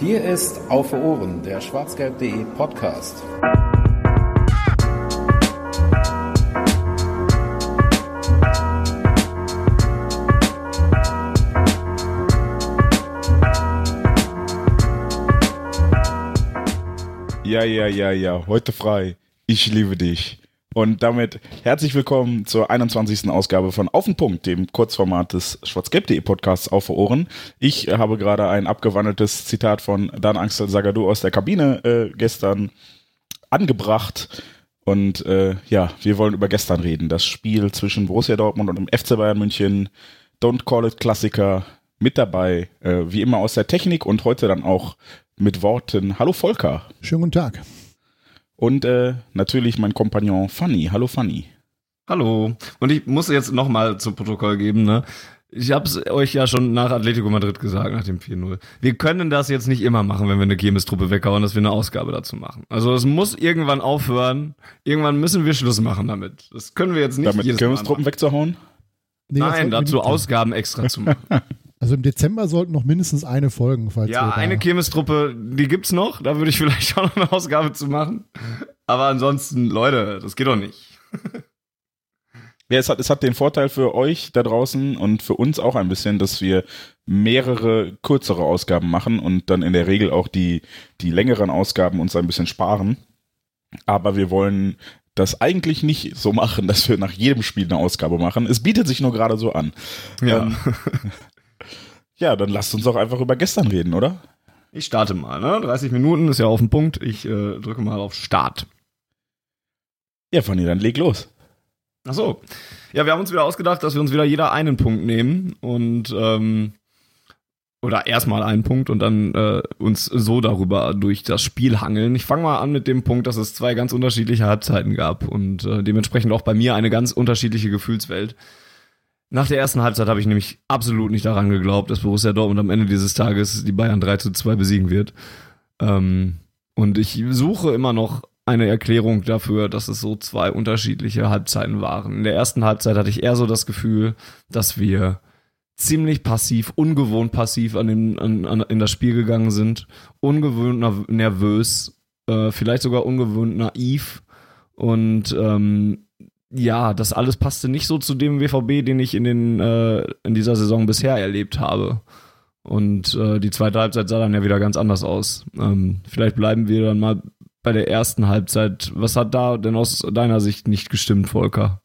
Hier ist Auf Ohren, der schwarzgelb.de Podcast. Ja, ja, ja, ja, heute frei. Ich liebe dich. Und damit herzlich willkommen zur 21. Ausgabe von Auf den Punkt, dem Kurzformat des schwarzgelb.de Podcasts Auf Ohren. Ich habe gerade ein abgewandeltes Zitat von Dan Axel Sagadou aus der Kabine äh, gestern angebracht. Und äh, ja, wir wollen über gestern reden. Das Spiel zwischen Borussia Dortmund und dem FC Bayern München. Don't call it Klassiker. Mit dabei, äh, wie immer aus der Technik und heute dann auch mit Worten. Hallo Volker. Schönen guten Tag. Und äh, natürlich mein Kompagnon Fanny. Hallo Fanny. Hallo. Und ich muss jetzt nochmal zum Protokoll geben, ne? Ich habe es euch ja schon nach Atletico Madrid gesagt, nach dem 4-0. Wir können das jetzt nicht immer machen, wenn wir eine Chemis-Truppe weghauen, dass wir eine Ausgabe dazu machen. Also es muss irgendwann aufhören. Irgendwann müssen wir Schluss machen damit. Das können wir jetzt nicht Damit Chemis-Truppen wegzuhauen? Nee, Nein, dazu. Ausgaben extra zu machen. Also im Dezember sollten noch mindestens eine folgen, falls ja, eine Chemis-Truppe, die gibt's noch. Da würde ich vielleicht auch noch eine Ausgabe zu machen. Aber ansonsten, Leute, das geht doch nicht. Ja, es hat, es hat den Vorteil für euch da draußen und für uns auch ein bisschen, dass wir mehrere kürzere Ausgaben machen und dann in der Regel auch die, die längeren Ausgaben uns ein bisschen sparen. Aber wir wollen das eigentlich nicht so machen, dass wir nach jedem Spiel eine Ausgabe machen. Es bietet sich nur gerade so an. Ähm, ja, dann lasst uns doch einfach über gestern reden, oder? Ich starte mal, ne? 30 Minuten ist ja auf den Punkt. Ich äh, drücke mal auf Start. Ja, Fanny, dann leg los. Ach so. Ja, wir haben uns wieder ausgedacht, dass wir uns wieder jeder einen Punkt nehmen und ähm, oder erstmal einen Punkt und dann äh, uns so darüber durch das Spiel hangeln. Ich fange mal an mit dem Punkt, dass es zwei ganz unterschiedliche Halbzeiten gab und äh, dementsprechend auch bei mir eine ganz unterschiedliche Gefühlswelt. Nach der ersten Halbzeit habe ich nämlich absolut nicht daran geglaubt, dass Borussia Dortmund am Ende dieses Tages die Bayern 3 zu 2 besiegen wird. Ähm, und ich suche immer noch eine Erklärung dafür, dass es so zwei unterschiedliche Halbzeiten waren. In der ersten Halbzeit hatte ich eher so das Gefühl, dass wir ziemlich passiv, ungewohnt passiv an den, an, an, in das Spiel gegangen sind, ungewohnt nerv- nervös, äh, vielleicht sogar ungewohnt naiv und ähm, ja, das alles passte nicht so zu dem WVB, den ich in den äh, in dieser Saison bisher erlebt habe. Und äh, die zweite Halbzeit sah dann ja wieder ganz anders aus. Ähm, vielleicht bleiben wir dann mal bei der ersten Halbzeit. Was hat da denn aus deiner Sicht nicht gestimmt, Volker?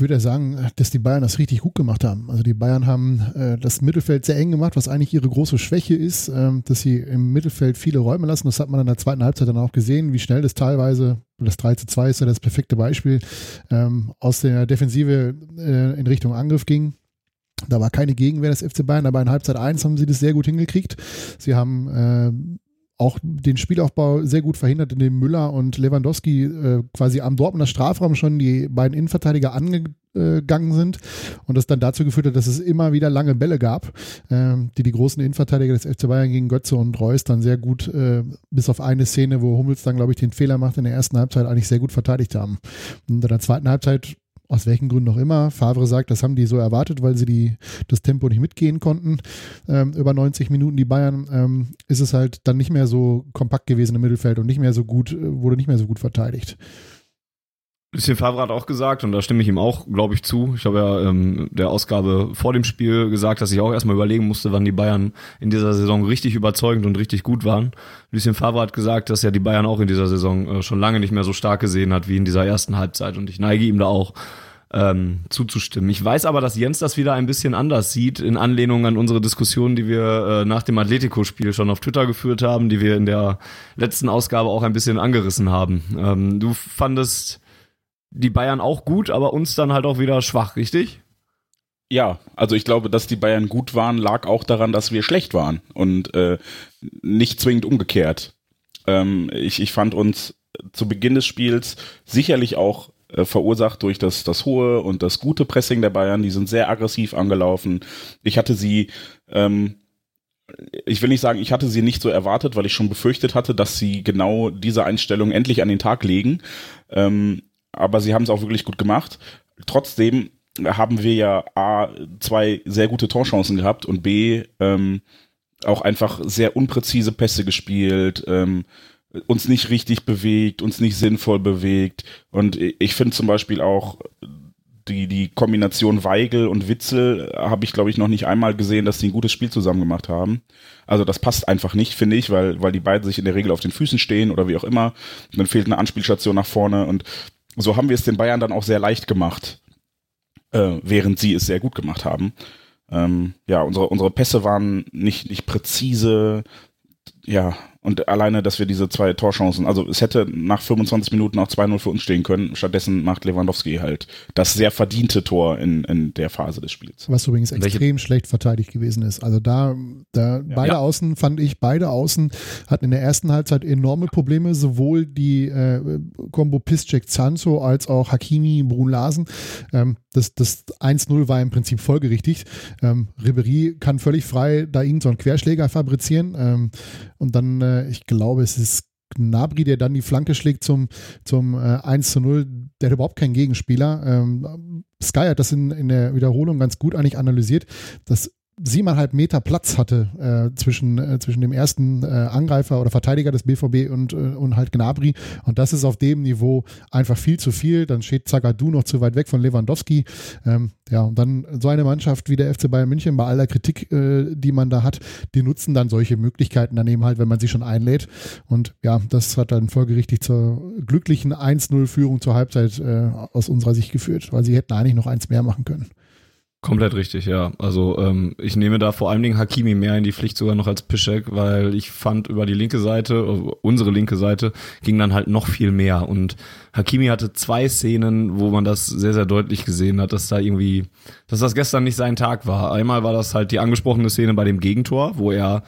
Würde ja sagen, dass die Bayern das richtig gut gemacht haben. Also die Bayern haben äh, das Mittelfeld sehr eng gemacht, was eigentlich ihre große Schwäche ist, ähm, dass sie im Mittelfeld viele Räume lassen. Das hat man in der zweiten Halbzeit dann auch gesehen, wie schnell das teilweise, das 3 zu 2 ist ja das perfekte Beispiel, ähm, aus der Defensive äh, in Richtung Angriff ging. Da war keine Gegenwehr des FC Bayern, aber in Halbzeit 1 haben sie das sehr gut hingekriegt. Sie haben äh, auch den Spielaufbau sehr gut verhindert, indem Müller und Lewandowski äh, quasi am Dortmunder Strafraum schon die beiden Innenverteidiger angegangen sind und das dann dazu geführt hat, dass es immer wieder lange Bälle gab, ähm, die die großen Innenverteidiger des FC Bayern gegen Götze und Reus dann sehr gut, äh, bis auf eine Szene, wo Hummels dann, glaube ich, den Fehler macht, in der ersten Halbzeit eigentlich sehr gut verteidigt haben. Und in der zweiten Halbzeit aus welchen Gründen auch immer. Favre sagt, das haben die so erwartet, weil sie die, das Tempo nicht mitgehen konnten. Ähm, über 90 Minuten die Bayern ähm, ist es halt dann nicht mehr so kompakt gewesen im Mittelfeld und nicht mehr so gut, äh, wurde nicht mehr so gut verteidigt. Lucien Favre hat auch gesagt, und da stimme ich ihm auch, glaube ich, zu. Ich habe ja ähm, der Ausgabe vor dem Spiel gesagt, dass ich auch erstmal überlegen musste, wann die Bayern in dieser Saison richtig überzeugend und richtig gut waren. Lucien Favre hat gesagt, dass er die Bayern auch in dieser Saison äh, schon lange nicht mehr so stark gesehen hat wie in dieser ersten Halbzeit. Und ich neige ihm da auch ähm, zuzustimmen. Ich weiß aber, dass Jens das wieder ein bisschen anders sieht, in Anlehnung an unsere Diskussion, die wir äh, nach dem Atletico-Spiel schon auf Twitter geführt haben, die wir in der letzten Ausgabe auch ein bisschen angerissen haben. Ähm, du fandest die Bayern auch gut, aber uns dann halt auch wieder schwach, richtig? Ja, also ich glaube, dass die Bayern gut waren, lag auch daran, dass wir schlecht waren und äh, nicht zwingend umgekehrt. Ähm, ich, ich fand uns zu Beginn des Spiels sicherlich auch äh, verursacht durch das, das hohe und das gute Pressing der Bayern. Die sind sehr aggressiv angelaufen. Ich hatte sie, ähm, ich will nicht sagen, ich hatte sie nicht so erwartet, weil ich schon befürchtet hatte, dass sie genau diese Einstellung endlich an den Tag legen. Ähm, aber sie haben es auch wirklich gut gemacht. Trotzdem haben wir ja A, zwei sehr gute Torchancen gehabt und B, ähm, auch einfach sehr unpräzise Pässe gespielt, ähm, uns nicht richtig bewegt, uns nicht sinnvoll bewegt. Und ich finde zum Beispiel auch die, die Kombination Weigel und Witzel habe ich, glaube ich, noch nicht einmal gesehen, dass die ein gutes Spiel zusammen gemacht haben. Also das passt einfach nicht, finde ich, weil, weil die beiden sich in der Regel auf den Füßen stehen oder wie auch immer. Und dann fehlt eine Anspielstation nach vorne und so haben wir es den Bayern dann auch sehr leicht gemacht, äh, während sie es sehr gut gemacht haben. Ähm, ja, unsere, unsere Pässe waren nicht, nicht präzise, ja, und alleine, dass wir diese zwei Torchancen, also es hätte nach 25 Minuten auch 2-0 für uns stehen können. Stattdessen macht Lewandowski halt das sehr verdiente Tor in, in der Phase des Spiels. Was übrigens extrem Welche? schlecht verteidigt gewesen ist. Also da, da ja. beide ja. Außen fand ich, beide Außen hatten in der ersten Halbzeit enorme Probleme, sowohl die äh, Combo Piszczek Zanzo als auch Hakimi Brun Larsen. Ähm, das, das 1-0 war im Prinzip folgerichtig. Ähm, Ribery kann völlig frei da irgendeinen so einen Querschläger fabrizieren ähm, und dann, äh, ich glaube, es ist Gnabry, der dann die Flanke schlägt zum, zum äh, 1 zu 0, der hat überhaupt keinen Gegenspieler. Ähm, Sky hat das in, in der Wiederholung ganz gut eigentlich analysiert. Das siebeneinhalb Meter Platz hatte äh, zwischen, äh, zwischen dem ersten äh, Angreifer oder Verteidiger des BVB und, äh, und halt Gnabry. Und das ist auf dem Niveau einfach viel zu viel. Dann steht Zagadou noch zu weit weg von Lewandowski. Ähm, ja, und dann so eine Mannschaft wie der FC Bayern München, bei aller Kritik, äh, die man da hat, die nutzen dann solche Möglichkeiten daneben halt, wenn man sie schon einlädt. Und ja, das hat dann folgerichtig zur glücklichen 1-0-Führung zur Halbzeit äh, aus unserer Sicht geführt, weil sie hätten eigentlich noch eins mehr machen können. Komplett richtig, ja. Also ähm, ich nehme da vor allen Dingen Hakimi mehr in die Pflicht sogar noch als Pischek, weil ich fand über die linke Seite, unsere linke Seite, ging dann halt noch viel mehr. Und Hakimi hatte zwei Szenen, wo man das sehr, sehr deutlich gesehen hat, dass da irgendwie, dass das gestern nicht sein Tag war. Einmal war das halt die angesprochene Szene bei dem Gegentor, wo er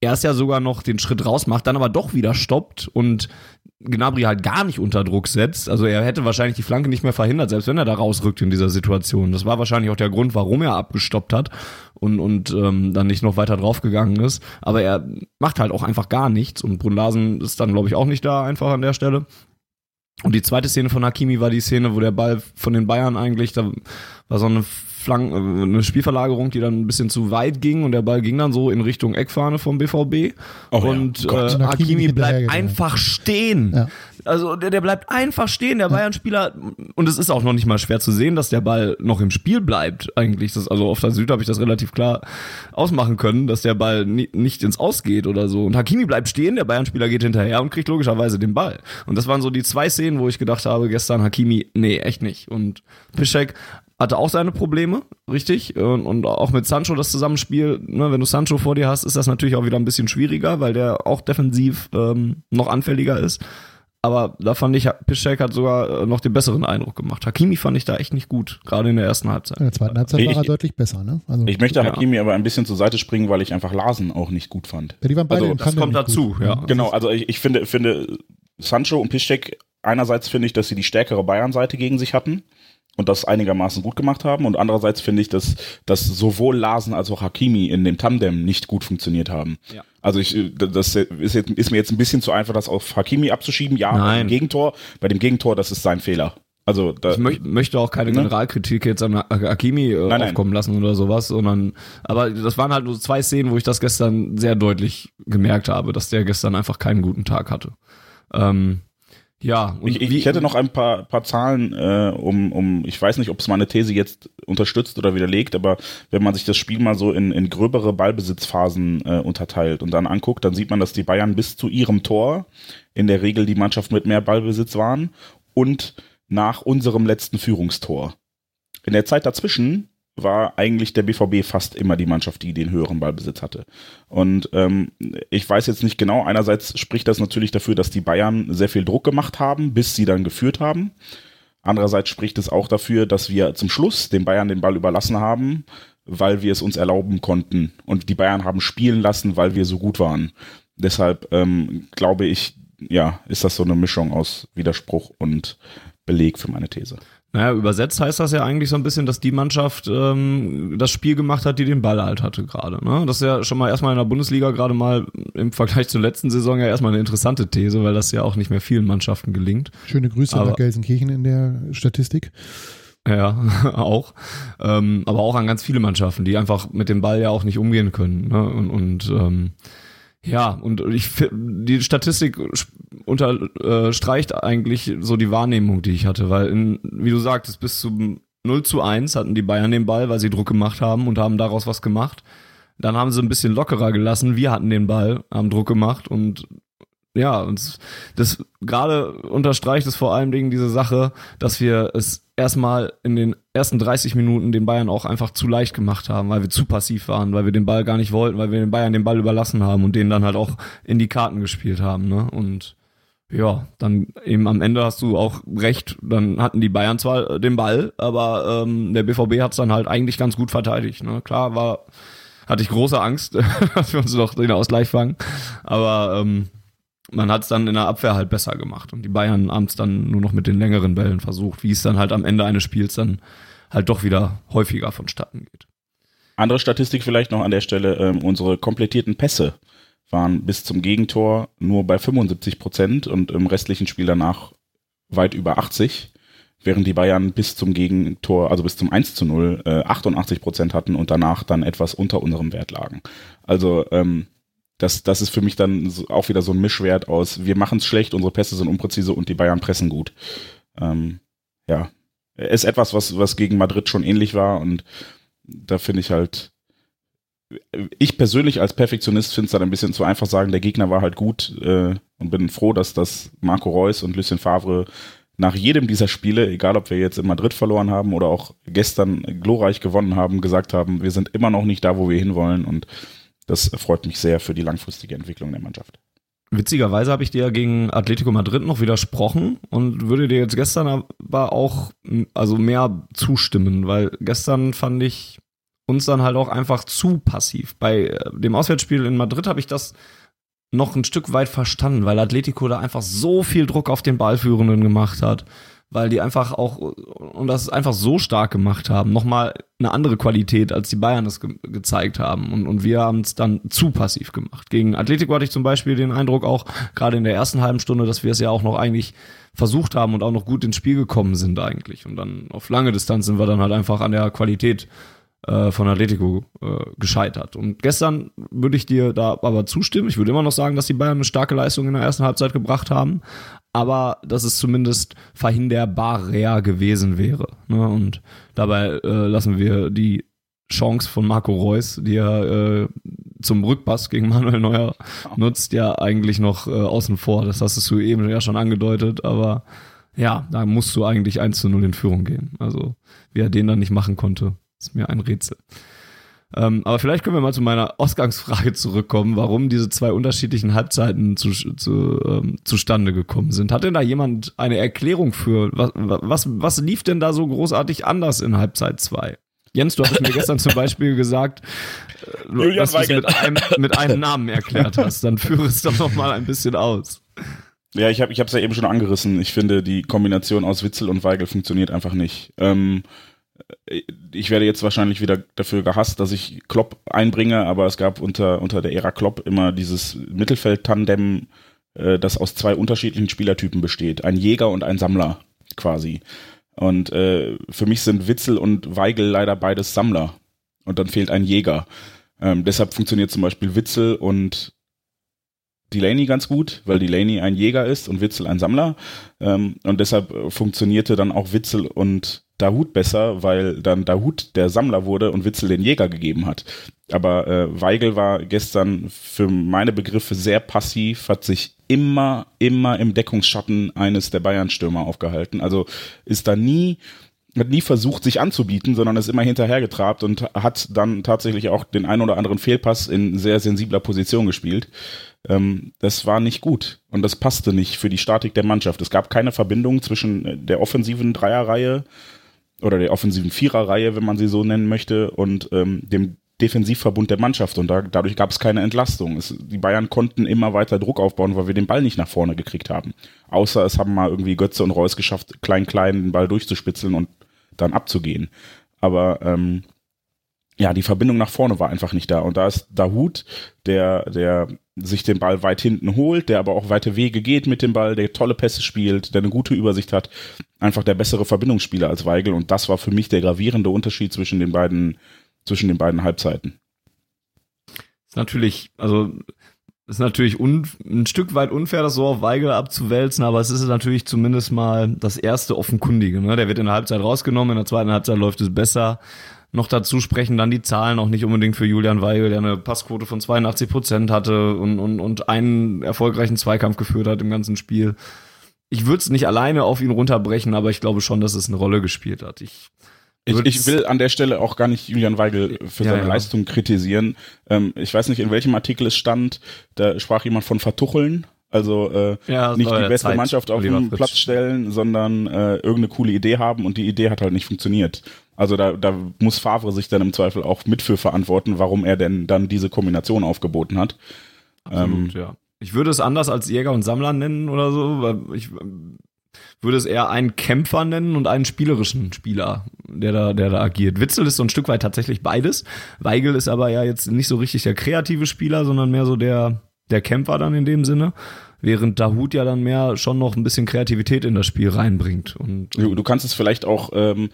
erst ja sogar noch den Schritt raus macht, dann aber doch wieder stoppt und Gnabry halt gar nicht unter Druck setzt. Also er hätte wahrscheinlich die Flanke nicht mehr verhindert, selbst wenn er da rausrückt in dieser Situation. Das war wahrscheinlich auch der Grund, warum er abgestoppt hat und, und ähm, dann nicht noch weiter draufgegangen ist. Aber er macht halt auch einfach gar nichts und Brunlasen ist dann, glaube ich, auch nicht da einfach an der Stelle. Und die zweite Szene von Hakimi war die Szene, wo der Ball von den Bayern eigentlich, da war so eine Flank, äh, eine Spielverlagerung, die dann ein bisschen zu weit ging und der Ball ging dann so in Richtung Eckfahne vom BVB. Oh, und ja. äh, Hakimi bleibt einfach stehen. Ja. Also der, der bleibt einfach stehen, der Bayern-Spieler. Und es ist auch noch nicht mal schwer zu sehen, dass der Ball noch im Spiel bleibt. Eigentlich, das, also auf der Süd habe ich das relativ klar ausmachen können, dass der Ball nie, nicht ins Ausgeht oder so. Und Hakimi bleibt stehen, der Bayern-Spieler geht hinterher und kriegt logischerweise den Ball. Und das waren so die zwei Szenen, wo ich gedacht habe, gestern Hakimi, nee, echt nicht. Und Piszek hatte auch seine Probleme, richtig. Und, und auch mit Sancho das Zusammenspiel, ne, wenn du Sancho vor dir hast, ist das natürlich auch wieder ein bisschen schwieriger, weil der auch defensiv ähm, noch anfälliger ist. Aber da fand ich, Piszczek hat sogar äh, noch den besseren Eindruck gemacht. Hakimi fand ich da echt nicht gut, gerade in der ersten Halbzeit. In der zweiten Halbzeit war er deutlich besser, ne? Also ich möchte Hakimi ja. aber ein bisschen zur Seite springen, weil ich einfach Larsen auch nicht gut fand. Ja, die waren beide also, das kommt dazu, gut. ja. Genau, also ich, ich finde, finde Sancho und Piszczek, einerseits finde ich, dass sie die stärkere Bayern-Seite gegen sich hatten und das einigermaßen gut gemacht haben. Und andererseits finde ich, dass, dass sowohl Larsen als auch Hakimi in dem Tandem nicht gut funktioniert haben. Ja. Also ich, das ist, jetzt, ist mir jetzt ein bisschen zu einfach, das auf Hakimi abzuschieben. Ja, Nein. bei dem Gegentor, bei dem Gegentor, das ist sein Fehler. Also da, ich möcht, möchte auch keine ne? Generalkritik jetzt an Hakimi äh, nein, aufkommen lassen oder sowas, sondern aber das waren halt nur zwei Szenen, wo ich das gestern sehr deutlich gemerkt habe, dass der gestern einfach keinen guten Tag hatte. Ähm, ja, und ich, ich, hätte noch ein paar, paar Zahlen, äh, um, um, ich weiß nicht, ob es meine These jetzt unterstützt oder widerlegt, aber wenn man sich das Spiel mal so in, in gröbere Ballbesitzphasen äh, unterteilt und dann anguckt, dann sieht man, dass die Bayern bis zu ihrem Tor in der Regel die Mannschaft mit mehr Ballbesitz waren und nach unserem letzten Führungstor. In der Zeit dazwischen war eigentlich der BVB fast immer die Mannschaft, die den höheren Ballbesitz hatte. Und ähm, ich weiß jetzt nicht genau, einerseits spricht das natürlich dafür, dass die Bayern sehr viel Druck gemacht haben, bis sie dann geführt haben. Andererseits spricht es auch dafür, dass wir zum Schluss den Bayern den Ball überlassen haben, weil wir es uns erlauben konnten. Und die Bayern haben spielen lassen, weil wir so gut waren. Deshalb ähm, glaube ich, ja, ist das so eine Mischung aus Widerspruch und Beleg für meine These. Naja, übersetzt heißt das ja eigentlich so ein bisschen, dass die Mannschaft ähm, das Spiel gemacht hat, die den Ball halt hatte gerade. Ne? Das ist ja schon mal erstmal in der Bundesliga gerade mal im Vergleich zur letzten Saison ja erstmal eine interessante These, weil das ja auch nicht mehr vielen Mannschaften gelingt. Schöne Grüße Aber, nach Gelsenkirchen in der Statistik. Ja, auch. Ähm, aber auch an ganz viele Mannschaften, die einfach mit dem Ball ja auch nicht umgehen können. Ne? Und, und ähm, ja, und ich die Statistik unterstreicht eigentlich so die Wahrnehmung, die ich hatte, weil in, wie du sagtest, bis zu 0 zu 1 hatten die Bayern den Ball, weil sie Druck gemacht haben und haben daraus was gemacht. Dann haben sie ein bisschen lockerer gelassen. Wir hatten den Ball, haben Druck gemacht und ja, und das gerade unterstreicht es vor allen Dingen diese Sache, dass wir es erstmal in den ersten 30 Minuten den Bayern auch einfach zu leicht gemacht haben, weil wir zu passiv waren, weil wir den Ball gar nicht wollten, weil wir den Bayern den Ball überlassen haben und den dann halt auch in die Karten gespielt haben, ne? Und ja, dann eben am Ende hast du auch recht, dann hatten die Bayern zwar den Ball, aber ähm, der BVB hat es dann halt eigentlich ganz gut verteidigt. Ne? Klar war, hatte ich große Angst, dass wir uns noch den Ausgleich fangen, aber ähm, man hat es dann in der Abwehr halt besser gemacht und die Bayern haben es dann nur noch mit den längeren Bällen versucht, wie es dann halt am Ende eines Spiels dann halt doch wieder häufiger vonstatten geht. Andere Statistik vielleicht noch an der Stelle, ähm, unsere komplettierten Pässe waren bis zum Gegentor nur bei 75 Prozent und im restlichen Spiel danach weit über 80, während die Bayern bis zum Gegentor, also bis zum 1 zu 0, äh, 88 Prozent hatten und danach dann etwas unter unserem Wert lagen. Also ähm, das, das ist für mich dann auch wieder so ein Mischwert aus, wir machen es schlecht, unsere Pässe sind unpräzise und die Bayern pressen gut. Ähm, ja, ist etwas, was, was gegen Madrid schon ähnlich war und da finde ich halt, ich persönlich als Perfektionist finde es dann ein bisschen zu einfach sagen, der Gegner war halt gut äh, und bin froh, dass das Marco Reus und Lucien Favre nach jedem dieser Spiele, egal ob wir jetzt in Madrid verloren haben oder auch gestern glorreich gewonnen haben, gesagt haben, wir sind immer noch nicht da, wo wir hinwollen und das freut mich sehr für die langfristige Entwicklung der Mannschaft. Witzigerweise habe ich dir gegen Atletico Madrid noch widersprochen und würde dir jetzt gestern aber auch also mehr zustimmen, weil gestern fand ich uns dann halt auch einfach zu passiv. Bei äh, dem Auswärtsspiel in Madrid habe ich das noch ein Stück weit verstanden, weil Atletico da einfach so viel Druck auf den Ballführenden gemacht hat weil die einfach auch und das einfach so stark gemacht haben, nochmal eine andere Qualität, als die Bayern das ge gezeigt haben. Und, und wir haben es dann zu passiv gemacht. Gegen Atletico hatte ich zum Beispiel den Eindruck auch, gerade in der ersten halben Stunde, dass wir es ja auch noch eigentlich versucht haben und auch noch gut ins Spiel gekommen sind eigentlich. Und dann auf lange Distanz sind wir dann halt einfach an der Qualität äh, von Atletico äh, gescheitert. Und gestern würde ich dir da aber zustimmen. Ich würde immer noch sagen, dass die Bayern eine starke Leistung in der ersten Halbzeit gebracht haben aber dass es zumindest verhinderbarer gewesen wäre. Ne? Und dabei äh, lassen wir die Chance von Marco Reus, die er äh, zum Rückpass gegen Manuel Neuer nutzt, ja eigentlich noch äh, außen vor. Das hast du eben ja schon angedeutet, aber ja, da musst du eigentlich 1 zu 0 in Führung gehen. Also, wie er den dann nicht machen konnte, ist mir ein Rätsel. Ähm, aber vielleicht können wir mal zu meiner Ausgangsfrage zurückkommen, warum diese zwei unterschiedlichen Halbzeiten zu, zu, ähm, zustande gekommen sind. Hat denn da jemand eine Erklärung für? Was, was, was lief denn da so großartig anders in Halbzeit 2? Jens, du hast mir gestern zum Beispiel gesagt, äh, Julian dass du es mit einem, mit einem Namen erklärt hast. Dann führe es doch noch mal ein bisschen aus. Ja, ich habe ich es ja eben schon angerissen. Ich finde, die Kombination aus Witzel und Weigel funktioniert einfach nicht. Ähm, ich werde jetzt wahrscheinlich wieder dafür gehasst, dass ich Klopp einbringe, aber es gab unter, unter der Ära Klopp immer dieses Mittelfeld-Tandem, äh, das aus zwei unterschiedlichen Spielertypen besteht. Ein Jäger und ein Sammler quasi. Und äh, für mich sind Witzel und Weigel leider beides Sammler. Und dann fehlt ein Jäger. Ähm, deshalb funktioniert zum Beispiel Witzel und Delaney ganz gut, weil Delaney ein Jäger ist und Witzel ein Sammler. Ähm, und deshalb äh, funktionierte dann auch Witzel und Dahut besser, weil dann Dahut der Sammler wurde und Witzel den Jäger gegeben hat. Aber äh, Weigel war gestern für meine Begriffe sehr passiv, hat sich immer, immer im Deckungsschatten eines der Bayern-Stürmer aufgehalten. Also ist da nie, hat nie versucht, sich anzubieten, sondern ist immer hinterhergetrabt und hat dann tatsächlich auch den ein oder anderen Fehlpass in sehr sensibler Position gespielt. Ähm, das war nicht gut und das passte nicht für die Statik der Mannschaft. Es gab keine Verbindung zwischen der offensiven Dreierreihe oder der offensiven Viererreihe, wenn man sie so nennen möchte, und ähm, dem Defensivverbund der Mannschaft. Und da, dadurch gab es keine Entlastung. Es, die Bayern konnten immer weiter Druck aufbauen, weil wir den Ball nicht nach vorne gekriegt haben. Außer es haben mal irgendwie Götze und Reus geschafft, klein, klein den Ball durchzuspitzeln und dann abzugehen. Aber ähm, ja, die Verbindung nach vorne war einfach nicht da. Und da ist Dahut, der, der sich den Ball weit hinten holt, der aber auch weite Wege geht mit dem Ball, der tolle Pässe spielt, der eine gute Übersicht hat, einfach der bessere Verbindungsspieler als Weigel. Und das war für mich der gravierende Unterschied zwischen den beiden, zwischen den beiden Halbzeiten. Ist natürlich, also ist natürlich un, ein Stück weit unfair, das so auf Weigel abzuwälzen, aber es ist natürlich zumindest mal das erste Offenkundige. Ne? Der wird in der Halbzeit rausgenommen, in der zweiten Halbzeit läuft es besser. Noch dazu sprechen dann die Zahlen auch nicht unbedingt für Julian Weigel, der eine Passquote von 82 Prozent hatte und, und, und einen erfolgreichen Zweikampf geführt hat im ganzen Spiel. Ich würde es nicht alleine auf ihn runterbrechen, aber ich glaube schon, dass es eine Rolle gespielt hat. Ich, ich, ich will an der Stelle auch gar nicht Julian Weigel für ja, seine ja. Leistung kritisieren. Ähm, ich weiß nicht, in welchem Artikel es stand, da sprach jemand von Vertucheln. Also äh, ja, nicht die beste Zeit Mannschaft auf den Platz stellen, sondern äh, irgendeine coole Idee haben und die Idee hat halt nicht funktioniert. Also da, da muss Favre sich dann im Zweifel auch mit für verantworten, warum er denn dann diese Kombination aufgeboten hat. Absolut, ähm, ja. Ich würde es anders als Jäger und Sammler nennen oder so, weil ich würde es eher einen Kämpfer nennen und einen spielerischen Spieler, der da, der da agiert. Witzel ist so ein Stück weit tatsächlich beides. Weigel ist aber ja jetzt nicht so richtig der kreative Spieler, sondern mehr so der, der Kämpfer dann in dem Sinne während Dahut ja dann mehr schon noch ein bisschen Kreativität in das Spiel reinbringt. Und, du, du kannst es vielleicht auch ähm,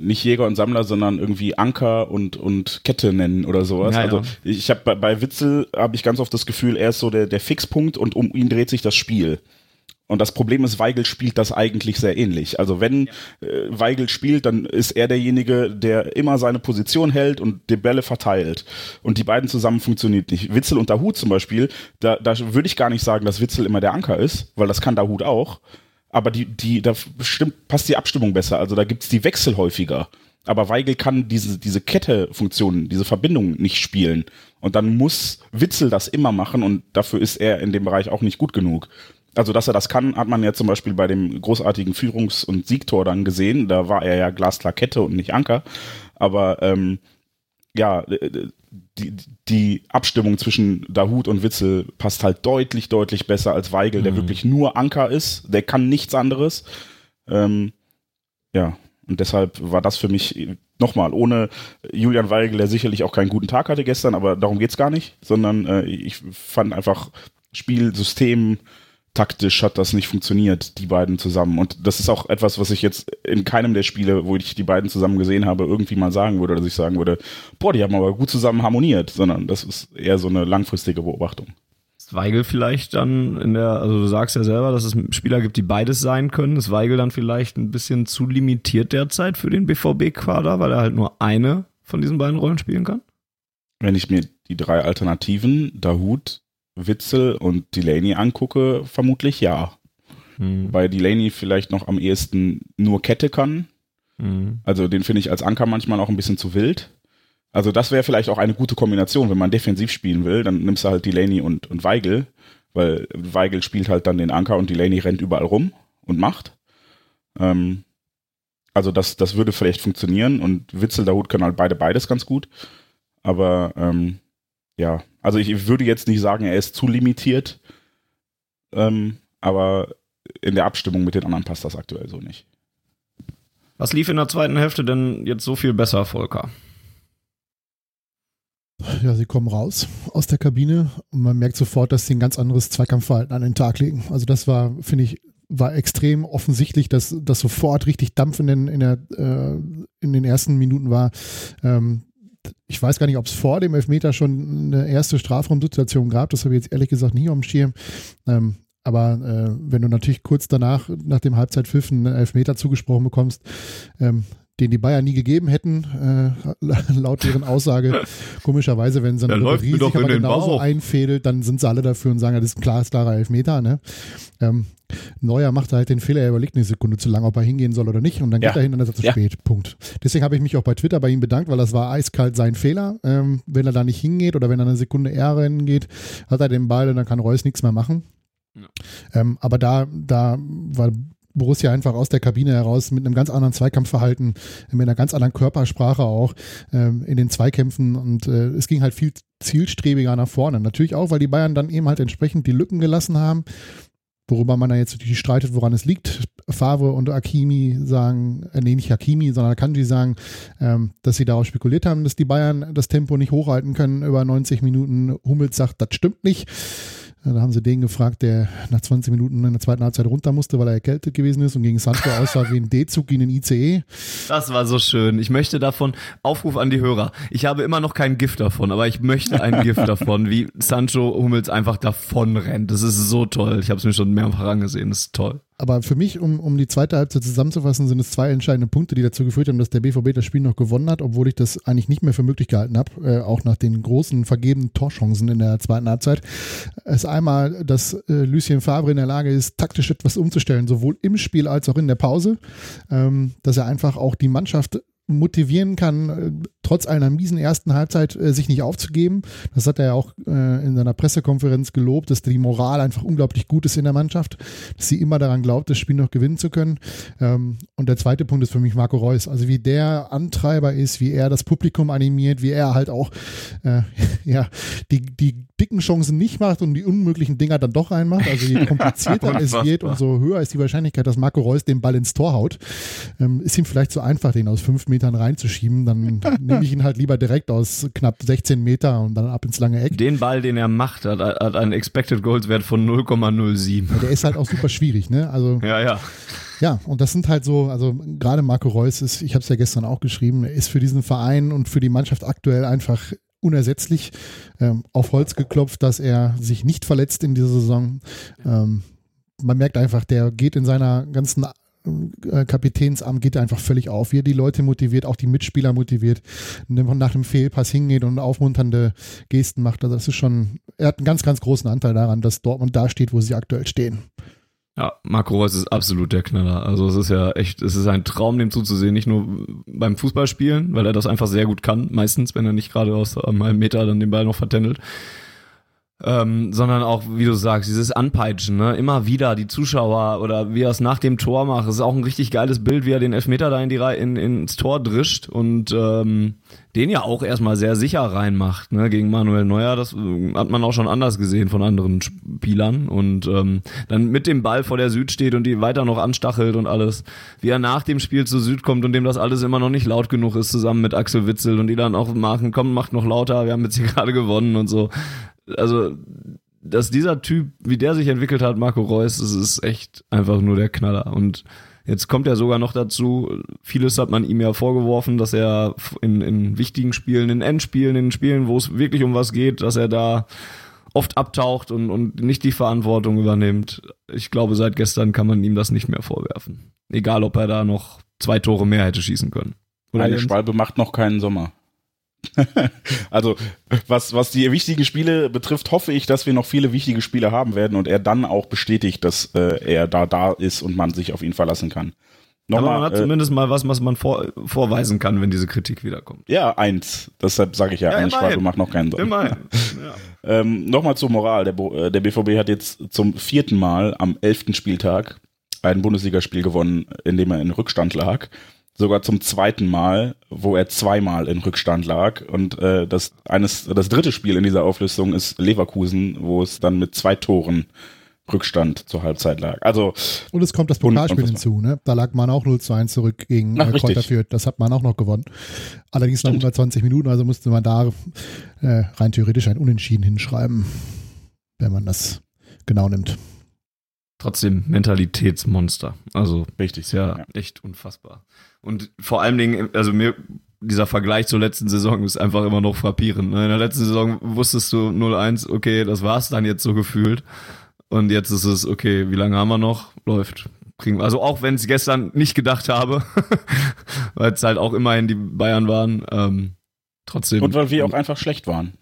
nicht Jäger und Sammler, sondern irgendwie Anker und, und Kette nennen oder sowas. Ja, also ja. ich habe bei, bei Witzel habe ich ganz oft das Gefühl, er ist so der, der Fixpunkt und um ihn dreht sich das Spiel. Und das Problem ist, Weigel spielt das eigentlich sehr ähnlich. Also wenn ja. äh, Weigel spielt, dann ist er derjenige, der immer seine Position hält und die Bälle verteilt. Und die beiden zusammen funktioniert nicht. Witzel und Dahut zum Beispiel, da, da würde ich gar nicht sagen, dass Witzel immer der Anker ist, weil das kann Dahut auch aber die, die, da stimmt, passt die Abstimmung besser. Also da gibt's die Wechsel häufiger. Aber Weigel kann diese, diese Kette-Funktion, diese Verbindung nicht spielen. Und dann muss Witzel das immer machen und dafür ist er in dem Bereich auch nicht gut genug. Also, dass er das kann, hat man ja zum Beispiel bei dem großartigen Führungs- und Siegtor dann gesehen. Da war er ja glasklar Kette und nicht Anker. Aber ähm, ja, die, die Abstimmung zwischen Dahut und Witzel passt halt deutlich, deutlich besser als Weigel, der mhm. wirklich nur Anker ist. Der kann nichts anderes. Ähm, ja, und deshalb war das für mich nochmal, ohne Julian Weigel, der sicherlich auch keinen guten Tag hatte gestern, aber darum geht's gar nicht, sondern äh, ich fand einfach Spielsystem, taktisch hat das nicht funktioniert, die beiden zusammen. Und das ist auch etwas, was ich jetzt in keinem der Spiele, wo ich die beiden zusammen gesehen habe, irgendwie mal sagen würde, dass ich sagen würde, boah, die haben aber gut zusammen harmoniert, sondern das ist eher so eine langfristige Beobachtung. Ist Weigel vielleicht dann in der, also du sagst ja selber, dass es Spieler gibt, die beides sein können. Ist Weigel dann vielleicht ein bisschen zu limitiert derzeit für den BVB-Quader, weil er halt nur eine von diesen beiden Rollen spielen kann? Wenn ich mir die drei Alternativen, Dahut, Witzel und Delaney angucke, vermutlich ja. Mhm. Weil Delaney vielleicht noch am ehesten nur Kette kann. Mhm. Also den finde ich als Anker manchmal auch ein bisschen zu wild. Also das wäre vielleicht auch eine gute Kombination, wenn man defensiv spielen will, dann nimmst du halt Delaney und, und Weigel, weil Weigel spielt halt dann den Anker und Delaney rennt überall rum und macht. Ähm, also das, das würde vielleicht funktionieren und Witzel, Dahut können halt beide beides ganz gut. Aber ähm, ja, also ich würde jetzt nicht sagen, er ist zu limitiert, ähm, aber in der Abstimmung mit den anderen passt das aktuell so nicht. Was lief in der zweiten Hälfte denn jetzt so viel besser, Volker? Ja, sie kommen raus aus der Kabine und man merkt sofort, dass sie ein ganz anderes Zweikampfverhalten an den Tag legen. Also das war, finde ich, war extrem offensichtlich, dass das sofort richtig Dampf in den, in, der, äh, in den ersten Minuten war. Ähm, ich weiß gar nicht, ob es vor dem Elfmeter schon eine erste Strafraumsituation gab. Das habe ich jetzt ehrlich gesagt nie auf dem Schirm. Ähm, aber äh, wenn du natürlich kurz danach, nach dem Halbzeitpfiff, einen Elfmeter zugesprochen bekommst, ähm, den die Bayern nie gegeben hätten, äh, laut deren Aussage. Komischerweise, wenn so eine Ribéry sich aber genauso Bauch. einfädelt, dann sind sie alle dafür und sagen, das ist ein klares, klarer Elfmeter. Ne? Ähm, Neuer macht halt den Fehler, er überlegt eine Sekunde zu lang, ob er hingehen soll oder nicht und dann geht ja. er hin und dann ist er zu ja. spät. Punkt. Deswegen habe ich mich auch bei Twitter bei ihm bedankt, weil das war eiskalt sein Fehler. Ähm, wenn er da nicht hingeht oder wenn er eine Sekunde eher rennen geht, hat er den Ball und dann kann Reus nichts mehr machen. Ja. Ähm, aber da, da war Borussia einfach aus der Kabine heraus mit einem ganz anderen Zweikampfverhalten, mit einer ganz anderen Körpersprache auch ähm, in den Zweikämpfen und äh, es ging halt viel zielstrebiger nach vorne. Natürlich auch, weil die Bayern dann eben halt entsprechend die Lücken gelassen haben worüber man da jetzt natürlich streitet, woran es liegt. Favre und Akimi sagen, äh, nee, nicht Akimi, sondern Kanji sagen, ähm, dass sie darauf spekuliert haben, dass die Bayern das Tempo nicht hochhalten können über 90 Minuten. Hummels sagt, das stimmt nicht. Da haben sie den gefragt, der nach 20 Minuten in der zweiten Halbzeit runter musste, weil er erkältet gewesen ist und gegen Sancho aussah wie ein D-Zug in den ICE. Das war so schön. Ich möchte davon, Aufruf an die Hörer. Ich habe immer noch kein Gift davon, aber ich möchte ein Gift davon, wie Sancho Hummels einfach davon rennt. Das ist so toll. Ich habe es mir schon mehrfach angesehen. Das ist toll. Aber für mich, um, um die zweite Halbzeit zusammenzufassen, sind es zwei entscheidende Punkte, die dazu geführt haben, dass der BVB das Spiel noch gewonnen hat, obwohl ich das eigentlich nicht mehr für möglich gehalten habe, äh, auch nach den großen vergebenen Torchancen in der zweiten Halbzeit. Es einmal, dass äh, Lucien Favre in der Lage ist, taktisch etwas umzustellen, sowohl im Spiel als auch in der Pause, ähm, dass er einfach auch die Mannschaft motivieren kann, äh, trotz einer miesen ersten Halbzeit äh, sich nicht aufzugeben. Das hat er ja auch äh, in seiner Pressekonferenz gelobt, dass die Moral einfach unglaublich gut ist in der Mannschaft, dass sie immer daran glaubt, das Spiel noch gewinnen zu können. Ähm, und der zweite Punkt ist für mich Marco Reus. Also wie der Antreiber ist, wie er das Publikum animiert, wie er halt auch äh, ja, die, die dicken Chancen nicht macht und die unmöglichen Dinger dann doch reinmacht. Also je komplizierter es geht, umso höher ist die Wahrscheinlichkeit, dass Marco Reus den Ball ins Tor haut. Ähm, ist ihm vielleicht zu einfach, den aus fünf Metern reinzuschieben. Dann nehme ich ihn halt lieber direkt aus knapp 16 Meter und dann ab ins lange Eck. Den Ball, den er macht, hat, hat einen Expected Goals Wert von 0,07. Ja, der ist halt auch super schwierig, ne? Also ja, ja. Ja, und das sind halt so, also gerade Marco Reus ist, ich habe es ja gestern auch geschrieben, ist für diesen Verein und für die Mannschaft aktuell einfach unersetzlich ähm, auf Holz geklopft, dass er sich nicht verletzt in dieser Saison. Ähm, man merkt einfach, der geht in seiner ganzen Kapitänsamt geht einfach völlig auf, wie er die Leute motiviert, auch die Mitspieler motiviert, nach dem Fehlpass hingeht und aufmunternde Gesten macht. Also das ist schon, er hat einen ganz, ganz großen Anteil daran, dass Dortmund da steht, wo sie aktuell stehen. Ja, Marco Reus ist absolut der Knaller. Also es ist ja echt, es ist ein Traum, dem zuzusehen, nicht nur beim Fußballspielen, weil er das einfach sehr gut kann, meistens, wenn er nicht gerade aus einem Meter dann den Ball noch vertändelt, ähm, sondern auch, wie du sagst, dieses Anpeitschen, ne? immer wieder die Zuschauer oder wie er es nach dem Tor macht. Es ist auch ein richtig geiles Bild, wie er den Elfmeter da in die Reihe, in, ins Tor drischt und ähm, den ja auch erstmal sehr sicher reinmacht ne? gegen Manuel Neuer. Das äh, hat man auch schon anders gesehen von anderen Spielern und ähm, dann mit dem Ball vor der Süd steht und die weiter noch anstachelt und alles. Wie er nach dem Spiel zu Süd kommt und dem das alles immer noch nicht laut genug ist, zusammen mit Axel Witzel und die dann auch machen, komm, macht noch lauter, wir haben jetzt hier gerade gewonnen und so also dass dieser Typ, wie der sich entwickelt hat, Marco Reus, das ist echt einfach nur der Knaller. Und jetzt kommt er sogar noch dazu, vieles hat man ihm ja vorgeworfen, dass er in, in wichtigen Spielen, in Endspielen, in Spielen, wo es wirklich um was geht, dass er da oft abtaucht und, und nicht die Verantwortung übernimmt. Ich glaube, seit gestern kann man ihm das nicht mehr vorwerfen. Egal, ob er da noch zwei Tore mehr hätte schießen können. Oder Eine Schwalbe macht noch keinen Sommer. also, was, was die wichtigen Spiele betrifft, hoffe ich, dass wir noch viele wichtige Spiele haben werden und er dann auch bestätigt, dass äh, er da da ist und man sich auf ihn verlassen kann. Nochmal, Aber man hat äh, zumindest mal was, was man vor, vorweisen kann, wenn diese Kritik wiederkommt. Ja, eins. Deshalb sage ich ja, ja eine Schwalbe macht noch keinen Sinn. Immerhin. Ja. ähm, Nochmal zur Moral. Der, äh, der BVB hat jetzt zum vierten Mal am elften Spieltag ein Bundesligaspiel gewonnen, in dem er in Rückstand lag sogar zum zweiten Mal, wo er zweimal in Rückstand lag. Und äh, das, eines, das dritte Spiel in dieser Auflistung ist Leverkusen, wo es dann mit zwei Toren Rückstand zur Halbzeit lag. Also und es kommt das Pokalspiel hinzu, ne? Da lag man auch 0 zu 1 zurück gegen Ach, äh, Das hat man auch noch gewonnen. Allerdings nach 120 Minuten, also musste man da äh, rein theoretisch ein Unentschieden hinschreiben, wenn man das genau nimmt trotzdem Mentalitätsmonster. Also richtig, ja, ja, echt unfassbar. Und vor allen Dingen, also mir dieser Vergleich zur letzten Saison ist einfach immer noch frappierend. Ne? In der letzten Saison wusstest du 0-1, okay, das war's dann jetzt so gefühlt. Und jetzt ist es, okay, wie lange haben wir noch? Läuft. Kriegen wir. Also auch wenn ich gestern nicht gedacht habe, weil es halt auch immerhin die Bayern waren, ähm, trotzdem. Und weil wir auch einfach schlecht waren.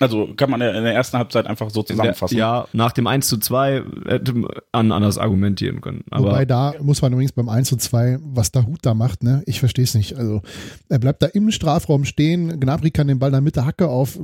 Also kann man in der ersten Halbzeit einfach so zusammenfassen. Der, ja, nach dem 1 zu 2 hätte man anders argumentieren können. Aber Wobei da muss man übrigens beim 1 zu 2, was der Hut da macht, ne? Ich verstehe es nicht. Also er bleibt da im Strafraum stehen, Gnabry kann den Ball dann mit der Hacke auf,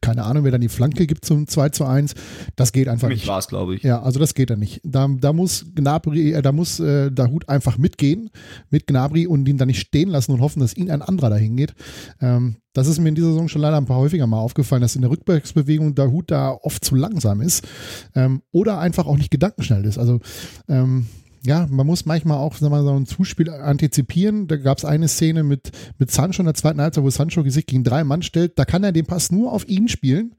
keine Ahnung, wer dann die Flanke gibt zum 2 zu 1. Das geht einfach nicht. war es, glaube ich. Ja, also das geht dann nicht. Da, da muss Gnabry, äh, da muss äh, der Hut einfach mitgehen mit Gnabry und ihn dann nicht stehen lassen und hoffen, dass ihn ein anderer dahin geht. Ähm, Das ist mir in dieser Saison schon leider ein paar häufiger mal aufgefallen, dass in der Rückwärtsbewegung der Hut da oft zu langsam ist ähm, oder einfach auch nicht gedankenschnell ist. Also ähm, ja, man muss manchmal auch sagen wir, so ein Zuspiel antizipieren. Da gab es eine Szene mit, mit Sancho in der zweiten Halbzeit, wo Sancho sich gegen drei Mann stellt. Da kann er den Pass nur auf ihn spielen.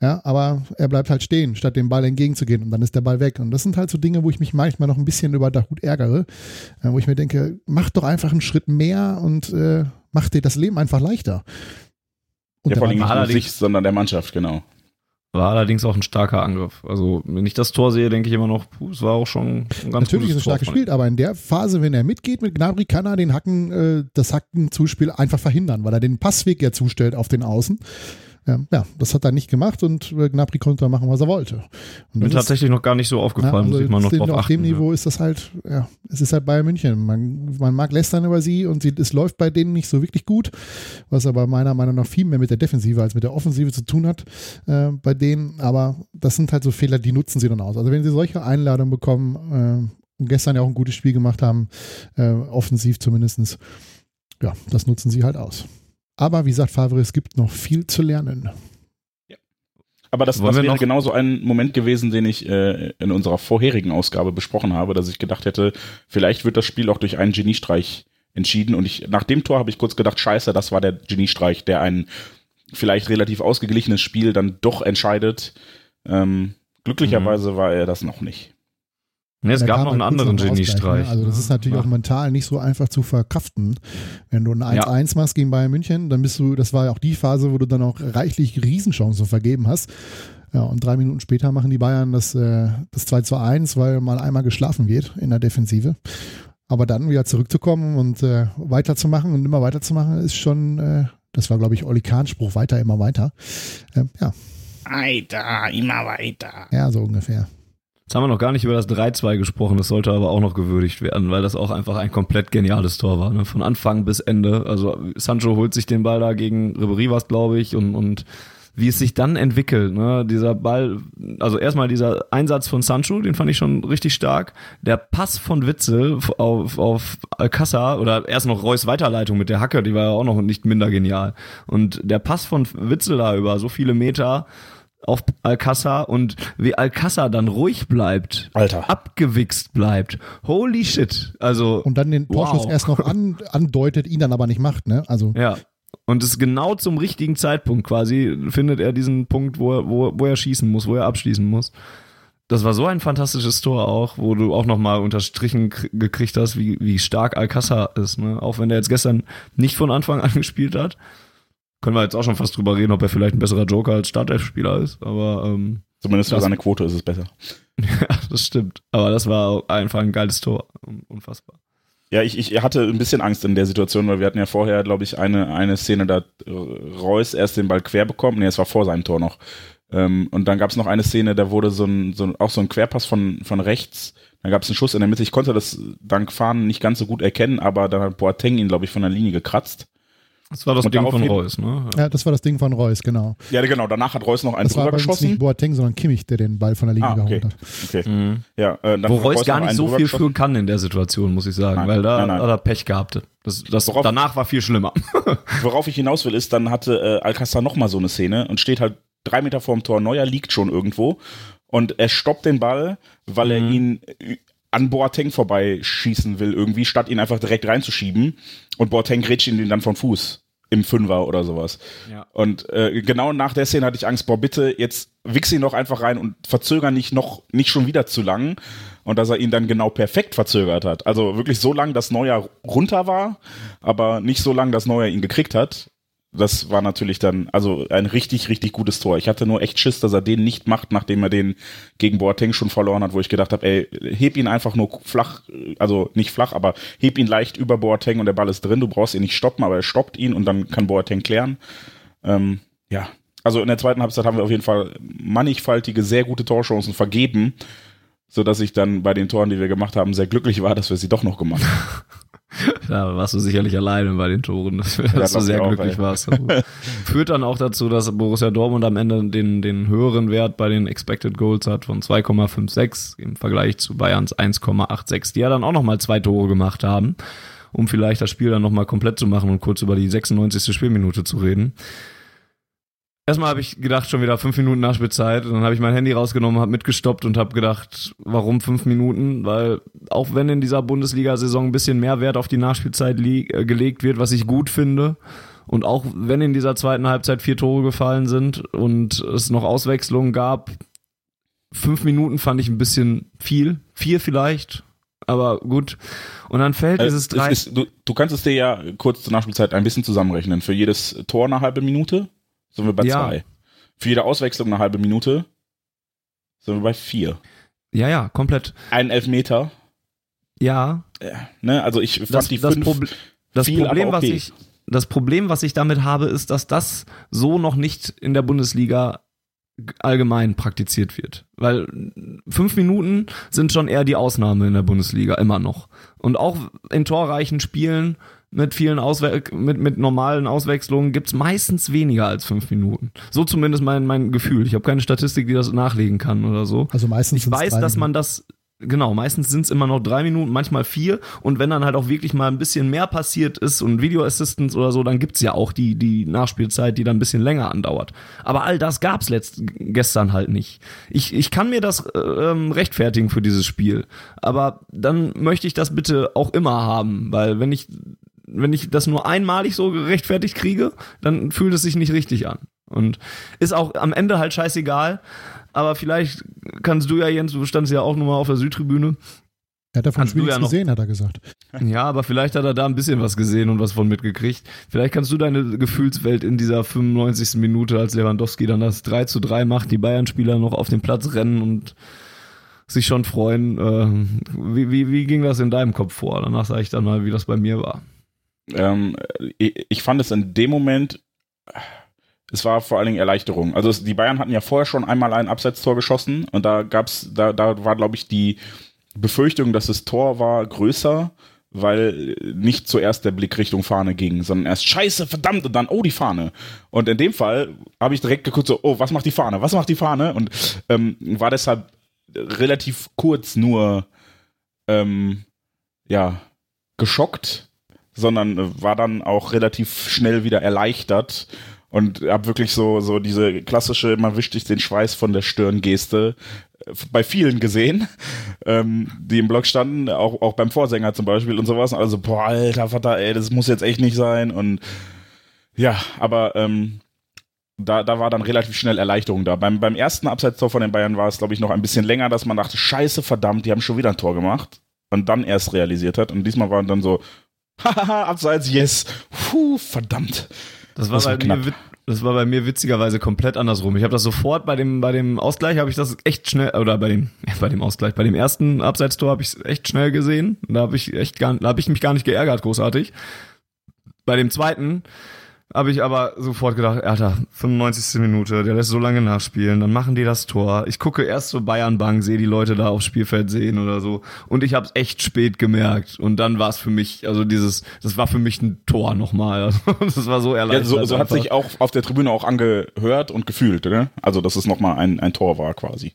Ja, aber er bleibt halt stehen, statt dem Ball entgegenzugehen und dann ist der Ball weg. Und das sind halt so Dinge, wo ich mich manchmal noch ein bisschen über Dahut ärgere, äh, wo ich mir denke, mach doch einfach einen Schritt mehr und äh, mach dir das Leben einfach leichter. Und ja, vor allem nicht nur sich, sondern der Mannschaft, genau. War allerdings auch ein starker Angriff. Also, wenn ich das Tor sehe, denke ich immer noch, puh, es war auch schon ein ganz Natürlich ist es stark gespielt, aber in der Phase, wenn er mitgeht mit Gnabry, kann er den Hacken, äh, das Hackenzuspiel einfach verhindern, weil er den Passweg ja zustellt auf den Außen. Ähm, ja, das hat er nicht gemacht und äh, Gnabry konnte machen, was er wollte. Und Mir tatsächlich noch gar nicht so aufgefallen, ja, also muss ich mal noch drauf Auf achten, dem Niveau ist das halt, ja, es ist halt Bayern München. Man, man mag lästern über sie und sie, es läuft bei denen nicht so wirklich gut, was aber meiner Meinung nach viel mehr mit der Defensive als mit der Offensive zu tun hat äh, bei denen. Aber das sind halt so Fehler, die nutzen sie dann aus. Also wenn sie solche Einladungen bekommen äh, und gestern ja auch ein gutes Spiel gemacht haben, äh, offensiv zumindestens, ja, das nutzen sie halt aus. Aber wie sagt Favre, es gibt noch viel zu lernen. Ja. Aber das, das wäre genauso ein Moment gewesen, den ich äh, in unserer vorherigen Ausgabe besprochen habe, dass ich gedacht hätte, vielleicht wird das Spiel auch durch einen Geniestreich entschieden. Und ich, nach dem Tor habe ich kurz gedacht, scheiße, das war der Geniestreich, der ein vielleicht relativ ausgeglichenes Spiel dann doch entscheidet. Ähm, glücklicherweise mhm. war er das noch nicht. Nee, es gab noch einen anderen? Geniestreich. Ne? Also das ist natürlich ja. auch mental nicht so einfach zu verkraften. Wenn du ein 1-1 ja. machst gegen Bayern München, dann bist du, das war ja auch die Phase, wo du dann auch reichlich Riesenchancen vergeben hast. Ja, und drei Minuten später machen die Bayern das, äh, das 2 zu 1, weil mal einmal geschlafen wird in der Defensive. Aber dann wieder zurückzukommen und äh, weiterzumachen und immer weiterzumachen, ist schon, äh, das war, glaube ich, Oli Kahn Spruch, weiter, immer weiter. Ähm, ja. Weiter, immer weiter. Ja, so ungefähr. Jetzt haben wir noch gar nicht über das 3-2 gesprochen, das sollte aber auch noch gewürdigt werden, weil das auch einfach ein komplett geniales Tor war, ne? von Anfang bis Ende. Also Sancho holt sich den Ball da gegen Ribery was, glaube ich, und, und wie es sich dann entwickelt, ne? dieser Ball, also erstmal dieser Einsatz von Sancho, den fand ich schon richtig stark. Der Pass von Witzel auf, auf Alcázar oder erst noch Reus Weiterleitung mit der Hacke, die war ja auch noch nicht minder genial. Und der Pass von Witzel da über so viele Meter, auf Alcázar und wie Alcázar dann ruhig bleibt, Alter. abgewichst bleibt. Holy shit. Also und dann den Torschuss wow. erst noch an, andeutet, ihn dann aber nicht macht, ne? Also ja. Und es ist genau zum richtigen Zeitpunkt quasi findet er diesen Punkt, wo er, wo, wo er schießen muss, wo er abschließen muss. Das war so ein fantastisches Tor auch, wo du auch nochmal unterstrichen gekriegt hast, wie, wie stark Alcázar ist. Ne? Auch wenn er jetzt gestern nicht von Anfang an gespielt hat können wir jetzt auch schon fast drüber reden, ob er vielleicht ein besserer Joker als Startelf-Spieler ist, aber ähm, zumindest für seine Quote ist es besser. ja, das stimmt. Aber das war einfach ein geiles Tor. Unfassbar. Ja, ich, ich hatte ein bisschen Angst in der Situation, weil wir hatten ja vorher, glaube ich, eine, eine Szene, da Reus erst den Ball quer bekommen. Nee, es war vor seinem Tor noch. Ähm, und dann gab es noch eine Szene, da wurde so ein, so ein, auch so ein Querpass von, von rechts. Da gab es einen Schuss in der Mitte. Ich konnte das dank Fahren nicht ganz so gut erkennen, aber dann hat Boateng ihn, glaube ich, von der Linie gekratzt. Das war das und Ding von Reus, ne? Ja. ja. das war das Ding von Reus, genau. Ja, genau. Danach hat Reus noch einen das drüber war geschossen. nicht Boateng, sondern Kimmich, der den Ball von der Linie ah, okay. geholt hat. Okay. Mhm. Ja, äh, Wo Reus, gar nicht so viel für kann in der Situation, muss ich sagen, nein, weil da nein, nein. hat er Pech gehabt. Das, das worauf, danach war viel schlimmer. worauf ich hinaus will, ist, dann hatte äh, Alcázar noch mal so eine Szene und steht halt drei Meter vorm Tor. Neuer liegt schon irgendwo und er stoppt den Ball, weil mhm. er ihn an Boateng vorbeischießen will irgendwie, statt ihn einfach direkt reinzuschieben. Und Boateng grätscht ihn dann vom Fuß im Fünfer oder sowas. Ja. Und äh, genau nach der Szene hatte ich Angst, boah, bitte, jetzt wichse ihn doch einfach rein und verzöger nicht noch, nicht schon wieder zu lang. Und dass er ihn dann genau perfekt verzögert hat. Also wirklich so lang, dass Neuer runter war, aber nicht so lang, dass Neuer ihn gekriegt hat das war natürlich dann, also ein richtig, richtig gutes Tor. Ich hatte nur echt Schiss, dass er den nicht macht, nachdem er den gegen Boateng schon verloren hat, wo ich gedacht habe, ey, heb ihn einfach nur flach, also nicht flach, aber heb ihn leicht über Boateng und der Ball ist drin. Du brauchst ihn nicht stoppen, aber er stoppt ihn und dann kann Boateng klären. Ähm, ja, also in der zweiten Halbzeit haben wir auf jeden Fall mannigfaltige, sehr gute Torchancen vergeben, so dass ich dann bei den Toren, die wir gemacht haben, sehr glücklich war, dass wir sie doch noch gemacht haben. Da warst du sicherlich alleine bei den Toren, dass, ja, du sehr glücklich auch, warst. Führt dann auch dazu, dass Borussia Dortmund am Ende den, den höheren Wert bei den Expected Goals hat von 2,56 im Vergleich zu Bayerns 1,86, die ja dann auch nochmal zwei Tore gemacht haben. um vielleicht das Spiel dann nochmal komplett zu machen und kurz über die 96. Spielminute zu reden. Erstmal habe ich gedacht, schon wieder fünf Minuten Nachspielzeit. Und dann habe ich mein Handy rausgenommen, habe mitgestoppt und habe gedacht, warum fünf Minuten? Weil auch wenn in dieser Bundesliga-Saison ein bisschen mehr Wert auf die Nachspielzeit äh, gelegt wird, was ich gut finde, und auch wenn in dieser zweiten Halbzeit vier Tore gefallen sind und es noch Auswechslungen gab, fünf Minuten fand ich ein bisschen viel. Vier vielleicht, aber gut. Und dann fällt Äh, dieses drei. es ist, du, du kannst es dir ja kurz zur Nachspielzeit ein bisschen zusammenrechnen. Für jedes Tor eine halbe Minute sind wir bei Ja. zwei. Für jede Auswechslung eine halbe Minute sind wir bei vier. ja, ja, komplett. Ein Elfmeter. Ja, Ne? Also ich fand das, die das, fünf Proble das viel, Problem, aber was okay. ich, das Problem, was ich damit habe, ist, dass das so noch nicht in der Bundesliga allgemein praktiziert wird. Weil fünf Minuten sind schon eher die Ausnahme in der Bundesliga, immer noch. Und auch in torreichen Spielen mit vielen Auswe mit, mit normalen Auswechslungen gibt's meistens weniger als fünf Minuten. So zumindest mein, mein Gefühl. Ich habe keine Statistik, die das nachlegen kann oder so. Also meistens Ich weiß, dass man das, genau, meistens sind es immer noch drei Minuten, manchmal vier. Und wenn dann halt auch wirklich mal ein bisschen mehr passiert ist und Video Assistance oder so, dann gibt's ja auch die, die Nachspielzeit, die dann ein bisschen länger andauert. Aber all das gab's letzt, gestern halt nicht. Ich, ich kann mir das äh, ähm, rechtfertigen für dieses Spiel. Aber dann möchte ich das bitte auch immer haben, weil wenn ich wenn ich das nur einmalig so gerechtfertigt kriege, dann fühlt es sich nicht richtig an. Und ist auch am Ende halt scheißegal. Aber vielleicht kannst du ja, Jens, du standst ja auch nochmal auf der Südtribüne. Er hat davon Spiel nichts ja noch- gesehen, hat er gesagt. Ja, aber vielleicht hat er da ein bisschen was gesehen und was von mitgekriegt. Vielleicht kannst du deine Gefühlswelt in dieser 95. Minute, als Lewandowski dann das 3 zu 3 macht, die Bayern-Spieler noch auf den Platz rennen und sich schon freuen. Äh, wie, wie, wie ging das in deinem Kopf vor? Danach sage ich dann mal, wie das bei mir war. Ähm, ich, ich fand es in dem Moment, es war vor allen Dingen Erleichterung. Also es, die Bayern hatten ja vorher schon einmal ein Abseitstor geschossen und da gab's, da, da war, glaube ich, die Befürchtung, dass das Tor war größer, weil nicht zuerst der Blick Richtung Fahne ging, sondern erst Scheiße, verdammt und dann oh die Fahne. Und in dem Fall habe ich direkt geguckt so, oh was macht die Fahne, was macht die Fahne und ähm, war deshalb relativ kurz nur ähm, ja geschockt, sondern äh, war dann auch relativ schnell wieder erleichtert und habe wirklich so so diese klassische man wischt sich den Schweiß von der Stirn Geste äh, bei vielen gesehen, ähm, die im Blog standen, auch auch beim Vorsänger zum Beispiel und sowas. Also boah alter Vater, ey, das muss jetzt echt nicht sein und ja, aber ähm, da, da war dann relativ schnell Erleichterung da. Beim, beim ersten Abseitstor von den Bayern war es, glaube ich, noch ein bisschen länger, dass man dachte, scheiße, verdammt, die haben schon wieder ein Tor gemacht. Und dann erst realisiert hat. Und diesmal waren dann so, hahaha, abseits, yes. Puh, verdammt. Das war, Das war bei mir, das war bei mir witzigerweise komplett andersrum. Ich habe das sofort bei dem, bei dem Ausgleich habe ich das echt schnell, oder bei dem, bei dem Ausgleich, bei dem ersten Abseitstor habe ich es echt schnell gesehen. Da habe ich echt gar, da habe ich mich gar nicht geärgert, großartig. Bei dem zweiten habe ich aber sofort gedacht, Alter, 95. Minute, der lässt so lange nachspielen, dann machen die das Tor. Ich gucke erst so Bayern-Bank, sehe die Leute da aufs Spielfeld sehen oder so. Und ich habe es echt spät gemerkt. Und dann war es für mich, also dieses, das war für mich ein Tor nochmal. Also, das war so Ja, erleichternd. so, so hat einfach. sich auch auf der Tribüne auch angehört und gefühlt, ne? Also, dass es nochmal ein, ein Tor war quasi.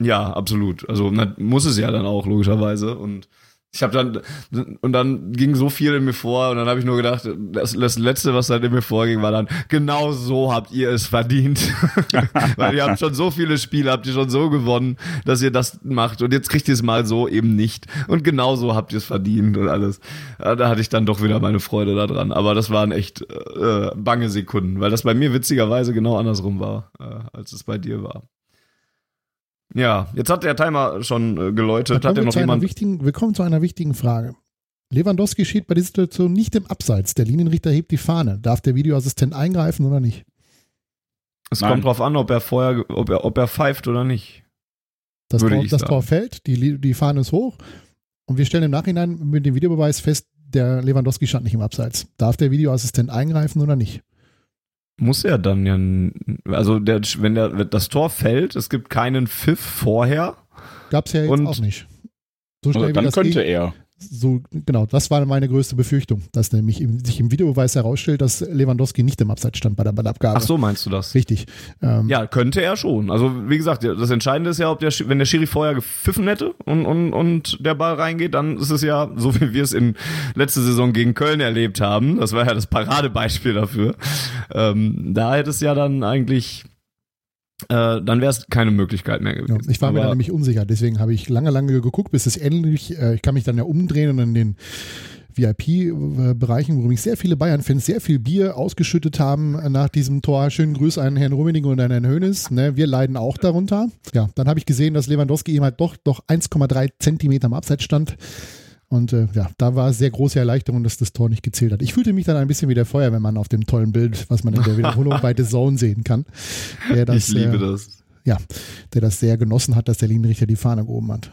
Ja, absolut. Also muss es ja dann auch logischerweise und ich habe dann und dann ging so viel in mir vor und dann habe ich nur gedacht, das, das letzte, was dann in mir vorging, war dann genau so habt ihr es verdient, weil ihr habt schon so viele Spiele, habt ihr schon so gewonnen, dass ihr das macht und jetzt kriegt ihr es mal so eben nicht und genau so habt ihr es verdient und alles. Da hatte ich dann doch wieder meine Freude daran, aber das waren echt äh, bange Sekunden, weil das bei mir witzigerweise genau andersrum war, äh, als es bei dir war. Ja, jetzt hat der Timer schon äh, geläutet. Hat wir, noch zu einer jemand? wichtigen, wir kommen zu einer wichtigen Frage. Lewandowski steht bei dieser Situation nicht im Abseits. Der Linienrichter hebt die Fahne. Darf der Videoassistent eingreifen oder nicht? Es Nein. kommt drauf an, ob er vorher, ob er, ob er pfeift oder nicht. Das, Würde Tor, das. Tor fällt, die, die Fahne ist hoch und wir stellen im Nachhinein mit dem Videobeweis fest, der Lewandowski stand nicht im Abseits. Darf der Videoassistent eingreifen oder nicht? Muss er dann ja, also der, wenn der, wenn das Tor fällt, es gibt keinen Pfiff vorher. Gab es ja jetzt Und- auch nicht. So schnell, Also, wie dann das könnte Geg- er. So, genau, das war meine größte Befürchtung, dass nämlich im, sich im Videobeweis herausstellt, dass Lewandowski nicht im Abseits stand bei der Ballabgabe. Ach so, meinst du das? Richtig. Ähm, ja, könnte er schon. Also, wie gesagt, das Entscheidende ist ja, ob der, wenn der Schiri vorher gepfiffen hätte und, und, und der Ball reingeht, dann ist es ja, so wie wir es in letzte Saison gegen Köln erlebt haben, das war ja das Paradebeispiel dafür, ähm, da hätte es ja dann eigentlich äh, dann wäre es keine Möglichkeit mehr gewesen. Ja, ich war mir da nämlich unsicher, deswegen habe ich lange, lange geguckt, bis es endlich, äh, ich kann mich dann ja umdrehen und in den VIP-Bereichen, wo mich sehr viele Bayern-Fans sehr viel Bier ausgeschüttet haben nach diesem Tor. Schönen Grüß an Herrn Rummening und an Herrn Hönes. Ne, wir leiden auch darunter. Ja, dann habe ich gesehen, dass Lewandowski ihm halt doch, doch 1,3 Zentimeter am Abseits stand. Und äh, ja, da war sehr große Erleichterung, dass das Tor nicht gezählt hat. Ich fühlte mich dann ein bisschen wie der Feuerwehrmann auf dem tollen Bild, was man in der Wiederholung bei The Zone sehen kann. Das, ich liebe äh, das. Ja, der das sehr genossen hat, dass der Linienrichter die Fahne gehoben hat.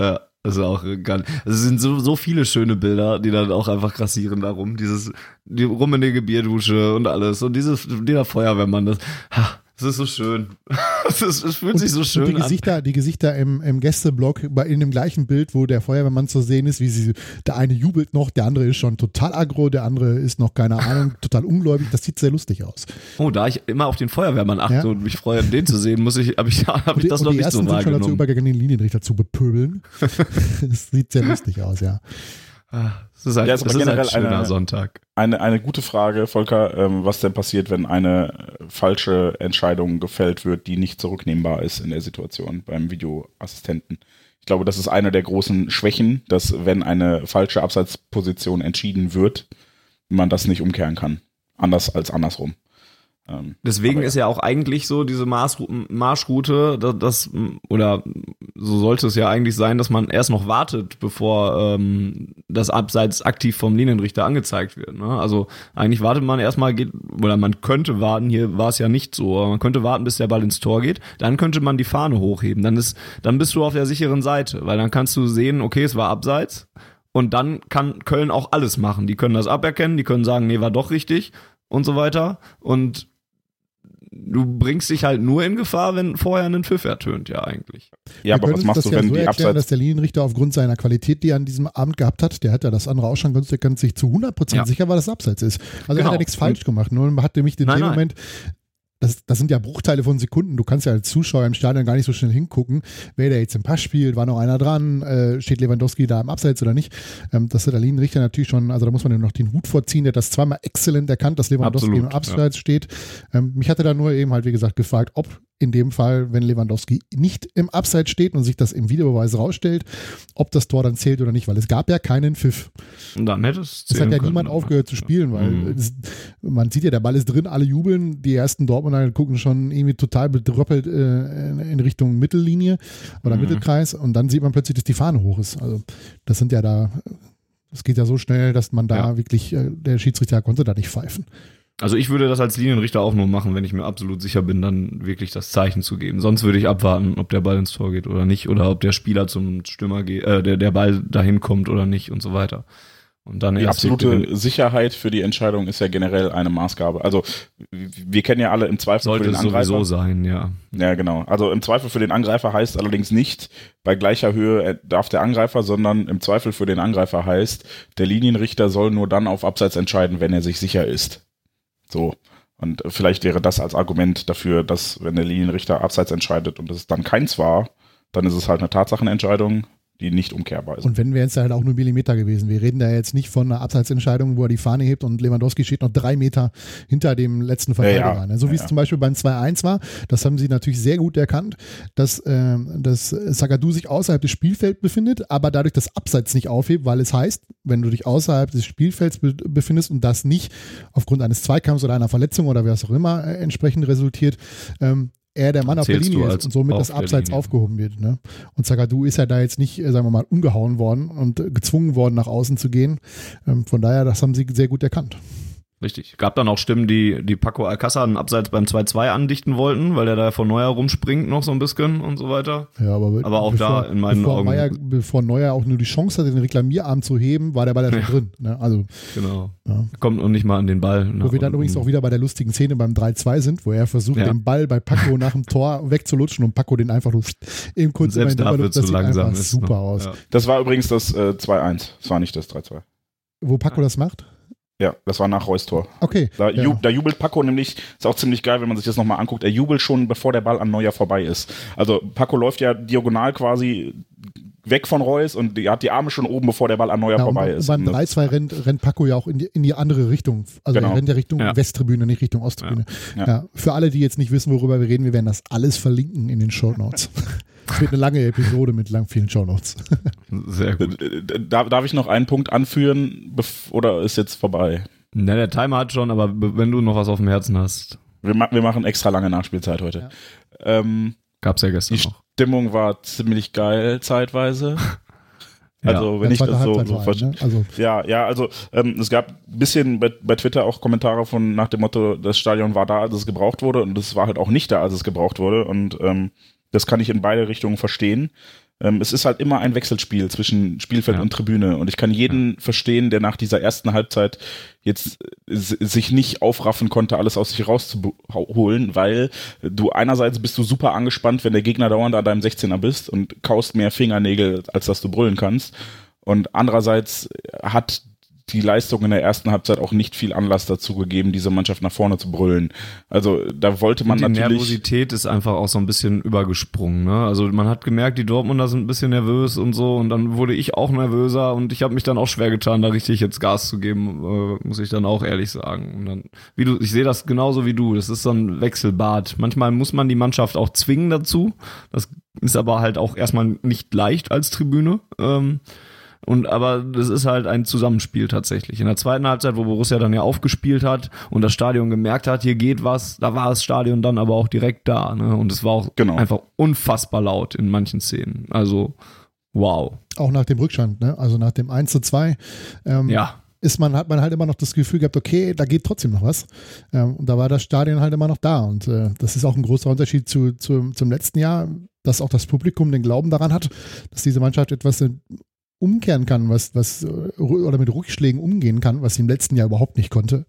Ja. Also auch ganz, also es sind so, so viele schöne Bilder, die dann auch einfach grassieren darum. Dieses, die rummenige Bierdusche und alles. Und dieses, dieser Feuerwehrmann, das, ha, es ist so schön. Es, ist, es fühlt und, sich so schön die Gesichter, an. Die Gesichter im, im Gästeblock in dem gleichen Bild, wo der Feuerwehrmann zu sehen ist, wie sie, der eine jubelt noch, der andere ist schon total aggro, der andere ist noch, keine Ahnung, total ungläubig. Das sieht sehr lustig aus. Oh, da ich immer auf den Feuerwehrmann achte ja. und mich freue, den zu sehen, muss ich, habe ich, hab ich das noch nicht so wahrgenommen. Sind schon dazu übergegangen, den Linienrichter zu bepöbeln. das sieht sehr lustig aus, ja. Es ist, halt, ja, es ist generell ein eine, Sonntag. Eine, eine gute Frage, Volker, ähm, was denn passiert, wenn eine falsche Entscheidung gefällt wird, die nicht zurücknehmbar ist in der Situation beim Videoassistenten. Ich glaube, das ist eine der großen Schwächen, dass wenn eine falsche Abseitsposition entschieden wird, man das nicht umkehren kann. Anders als andersrum. Ähm, Deswegen ja. ist ja auch eigentlich so diese Marschroute, das, das, oder so sollte es ja eigentlich sein, dass man erst noch wartet, bevor ähm, das Abseits aktiv vom Linienrichter angezeigt wird. Ne? Also eigentlich wartet man erstmal, geht, oder man könnte warten, hier war es ja nicht so, aber man könnte warten, bis der Ball ins Tor geht, dann könnte man die Fahne hochheben. Dann ist, dann bist du auf der sicheren Seite, weil dann kannst du sehen, okay, es war Abseits. Und dann kann Köln auch alles machen. Die können das aberkennen, die können sagen, nee, war doch richtig und so weiter. Und du bringst dich halt nur in Gefahr, wenn vorher ein Pfiff ertönt, ja eigentlich. Ja, Wir aber was machst du, wenn ja so die erklären, dass der Linienrichter aufgrund seiner Qualität, die er an diesem Abend gehabt hat, der hat ja das andere auch schon ganz sich zu 100% ja. sicher, weil das Abseits ist. Also genau. er hat ja nichts falsch gemacht, nur hat nämlich in dem Moment das, das sind ja Bruchteile von Sekunden. Du kannst ja als Zuschauer im Stadion gar nicht so schnell hingucken, wer der jetzt im Pass spielt, war noch einer dran, äh, steht Lewandowski da im Abseits oder nicht. Ähm, das hat der Linienrichter natürlich schon, also da muss man ja noch den Hut vorziehen, der das zweimal exzellent erkannt, dass Lewandowski Absolut, im Abseits ja. steht. Ähm, mich hatte da nur eben halt, wie gesagt, gefragt, ob in dem Fall, wenn Lewandowski nicht im Abseits steht und sich das im Videobeweis rausstellt, ob das Tor dann zählt oder nicht, weil es gab ja keinen Pfiff. Und dann hätte es Es hat ja niemand aufgehört zu spielen, weil mhm. es, man sieht ja, der Ball ist drin, alle jubeln, die ersten Dortmunder gucken schon irgendwie total bedröppelt äh, in Richtung Mittellinie oder mhm. Mittelkreis und dann sieht man plötzlich, dass die Fahne hoch ist. Also das sind ja da, es geht ja so schnell, dass man da ja. wirklich, äh, der Schiedsrichter konnte da nicht pfeifen. Also ich würde das als Linienrichter auch nur machen, wenn ich mir absolut sicher bin, dann wirklich das Zeichen zu geben. Sonst würde ich abwarten, ob der Ball ins Tor geht oder nicht oder ob der Spieler zum Stürmer geht, äh, der, der Ball dahin kommt oder nicht und so weiter. Und dann die absolute Sicherheit für die Entscheidung ist ja generell eine Maßgabe. Also wir kennen ja alle im Zweifel Sollte für den Angreifer. Sollte sowieso sein, ja. Ja, genau. Also im Zweifel für den Angreifer heißt allerdings nicht, bei gleicher Höhe darf der Angreifer, sondern im Zweifel für den Angreifer heißt, der Linienrichter soll nur dann auf Abseits entscheiden, wenn er sich sicher ist. So. Und vielleicht wäre das als Argument dafür, dass wenn der Linienrichter abseits entscheidet und es dann keins war, dann ist es halt eine Tatsachenentscheidung die nicht umkehrbar ist. Und wenn wir jetzt halt auch nur Millimeter gewesen, wir reden da jetzt nicht von einer Abseitsentscheidung, wo er die Fahne hebt und Lewandowski steht noch drei Meter hinter dem letzten Verteidiger. Ja, ja. Ne? So wie ja, es zum Beispiel beim 2-1 war, das haben sie natürlich sehr gut erkannt, dass, äh, dass Sagadu sich außerhalb des Spielfelds befindet, aber dadurch das Abseits nicht aufhebt, weil es heißt, wenn du dich außerhalb des Spielfelds be befindest und das nicht aufgrund eines Zweikampfs oder einer Verletzung oder was auch immer äh, entsprechend resultiert, ähm, er der Mann auf der Linie ist und somit das Abseits aufgehoben wird. Ne? Und Zagadou ist ja da jetzt nicht, äh, sagen wir mal, umgehauen worden und gezwungen worden, nach außen zu gehen. Ähm, von daher, das haben sie sehr gut erkannt. Richtig. Gab dann auch Stimmen, die, die Paco Alcázar einen Abseits beim 2-2 andichten wollten, weil der da von Neuer rumspringt noch so ein bisschen und so weiter. Ja, aber, Aber auch da in meinen bevor Augen- Meier, bevor Neuer auch nur die Chance hatte, den Reklamierarm zu heben, war der Ball ja schon Ja. drin. Ne? Also, Genau. Ja. Kommt noch nicht mal an den Ball. wo wir dann übrigens auch wieder bei der lustigen Szene beim 3-2 sind, wo er versucht, Ja. den Ball bei Paco nach dem Tor wegzulutschen und Paco den einfach nur eben kurz Selbst über den dafür zu das sieht langsam einfach ist. super ne? aus. Ja. Das war übrigens das äh, 2-1. Das war nicht das 3-2. Wo Paco das macht? Ja, das war nach Reus Tor. Okay. Da, ja. ju da jubelt Paco nämlich, ist auch ziemlich geil, wenn man sich das nochmal anguckt. Er jubelt schon, bevor der Ball an Neuer vorbei ist. Also Paco läuft ja diagonal quasi weg von Reus und er hat die Arme schon oben, bevor der Ball an Neuer Ja, und vorbei bei- ist. beim Und das- 3-2 rennt, rennt Paco ja auch in die, in die andere Richtung. Also Genau. er rennt ja Richtung Ja. Westtribüne, nicht Richtung Osttribüne. Ja. Ja. Für alle, die jetzt nicht wissen, worüber wir reden, wir werden das alles verlinken in den Show Notes. Es wird eine lange Episode mit lang vielen Show Notes. Sehr gut. Äh, Darf, darf ich noch einen Punkt anführen oder ist jetzt vorbei? Na, der Timer hat schon, aber wenn du noch was auf dem Herzen hast, Wir, ma wir machen extra lange Nachspielzeit heute. Ähm, gab's ja gestern die auch. Stimmung war ziemlich geil zeitweise. Also wenn Ja, ich das so, so verstehe. ne? Also Ja, ja, also ähm, es gab ein bisschen bei, bei Twitter auch Kommentare von nach dem Motto, das Stadion war da, als es gebraucht wurde und es war halt auch nicht da, als es gebraucht wurde und ähm, das kann ich in beide Richtungen verstehen. Ähm, es ist halt immer ein Wechselspiel zwischen Spielfeld Ja. und Tribüne und ich kann jeden verstehen, der nach dieser ersten Halbzeit jetzt äh, sich nicht aufraffen konnte, alles aus sich rauszuholen, weil du einerseits bist du super angespannt, wenn der Gegner dauernd an deinem 16er bist und kaust mehr Fingernägel, als dass du brüllen kannst. Und andererseits hat die Leistung in der ersten Halbzeit auch nicht viel Anlass dazu gegeben, diese Mannschaft nach vorne zu brüllen. Also da wollte man die natürlich. Nervosität ist einfach auch so ein bisschen übergesprungen. Ne? Also man hat gemerkt, die Dortmunder sind ein bisschen nervös und so und dann wurde ich auch nervöser und ich habe mich dann auch schwer getan, da richtig jetzt Gas zu geben, äh, muss ich dann auch ehrlich sagen. Und dann, wie du, ich sehe das genauso wie du. Das ist so ein Wechselbad. Manchmal muss man die Mannschaft auch zwingen dazu. Das ist aber halt auch erstmal nicht leicht als Tribüne. Ähm, und aber das ist halt ein Zusammenspiel tatsächlich. In der zweiten Halbzeit, wo Borussia dann ja aufgespielt hat und das Stadion gemerkt hat, hier geht was, da war das Stadion dann aber auch direkt da. Ne? Und es war auch Genau. einfach unfassbar laut in manchen Szenen. Also wow. auch nach dem Rückstand, ne? also nach dem 1 zu 2. Ähm, Ja. ist man, hat man halt immer noch das Gefühl gehabt, okay, da geht trotzdem noch was. Ähm, und da war das Stadion halt immer noch da. Und äh, das ist auch ein großer Unterschied zu, zu, zum letzten Jahr, dass auch das Publikum den Glauben daran hat, dass diese Mannschaft etwas umkehren kann, was, was äh, oder mit Rückschlägen umgehen kann, was sie im letzten Jahr überhaupt nicht konnte.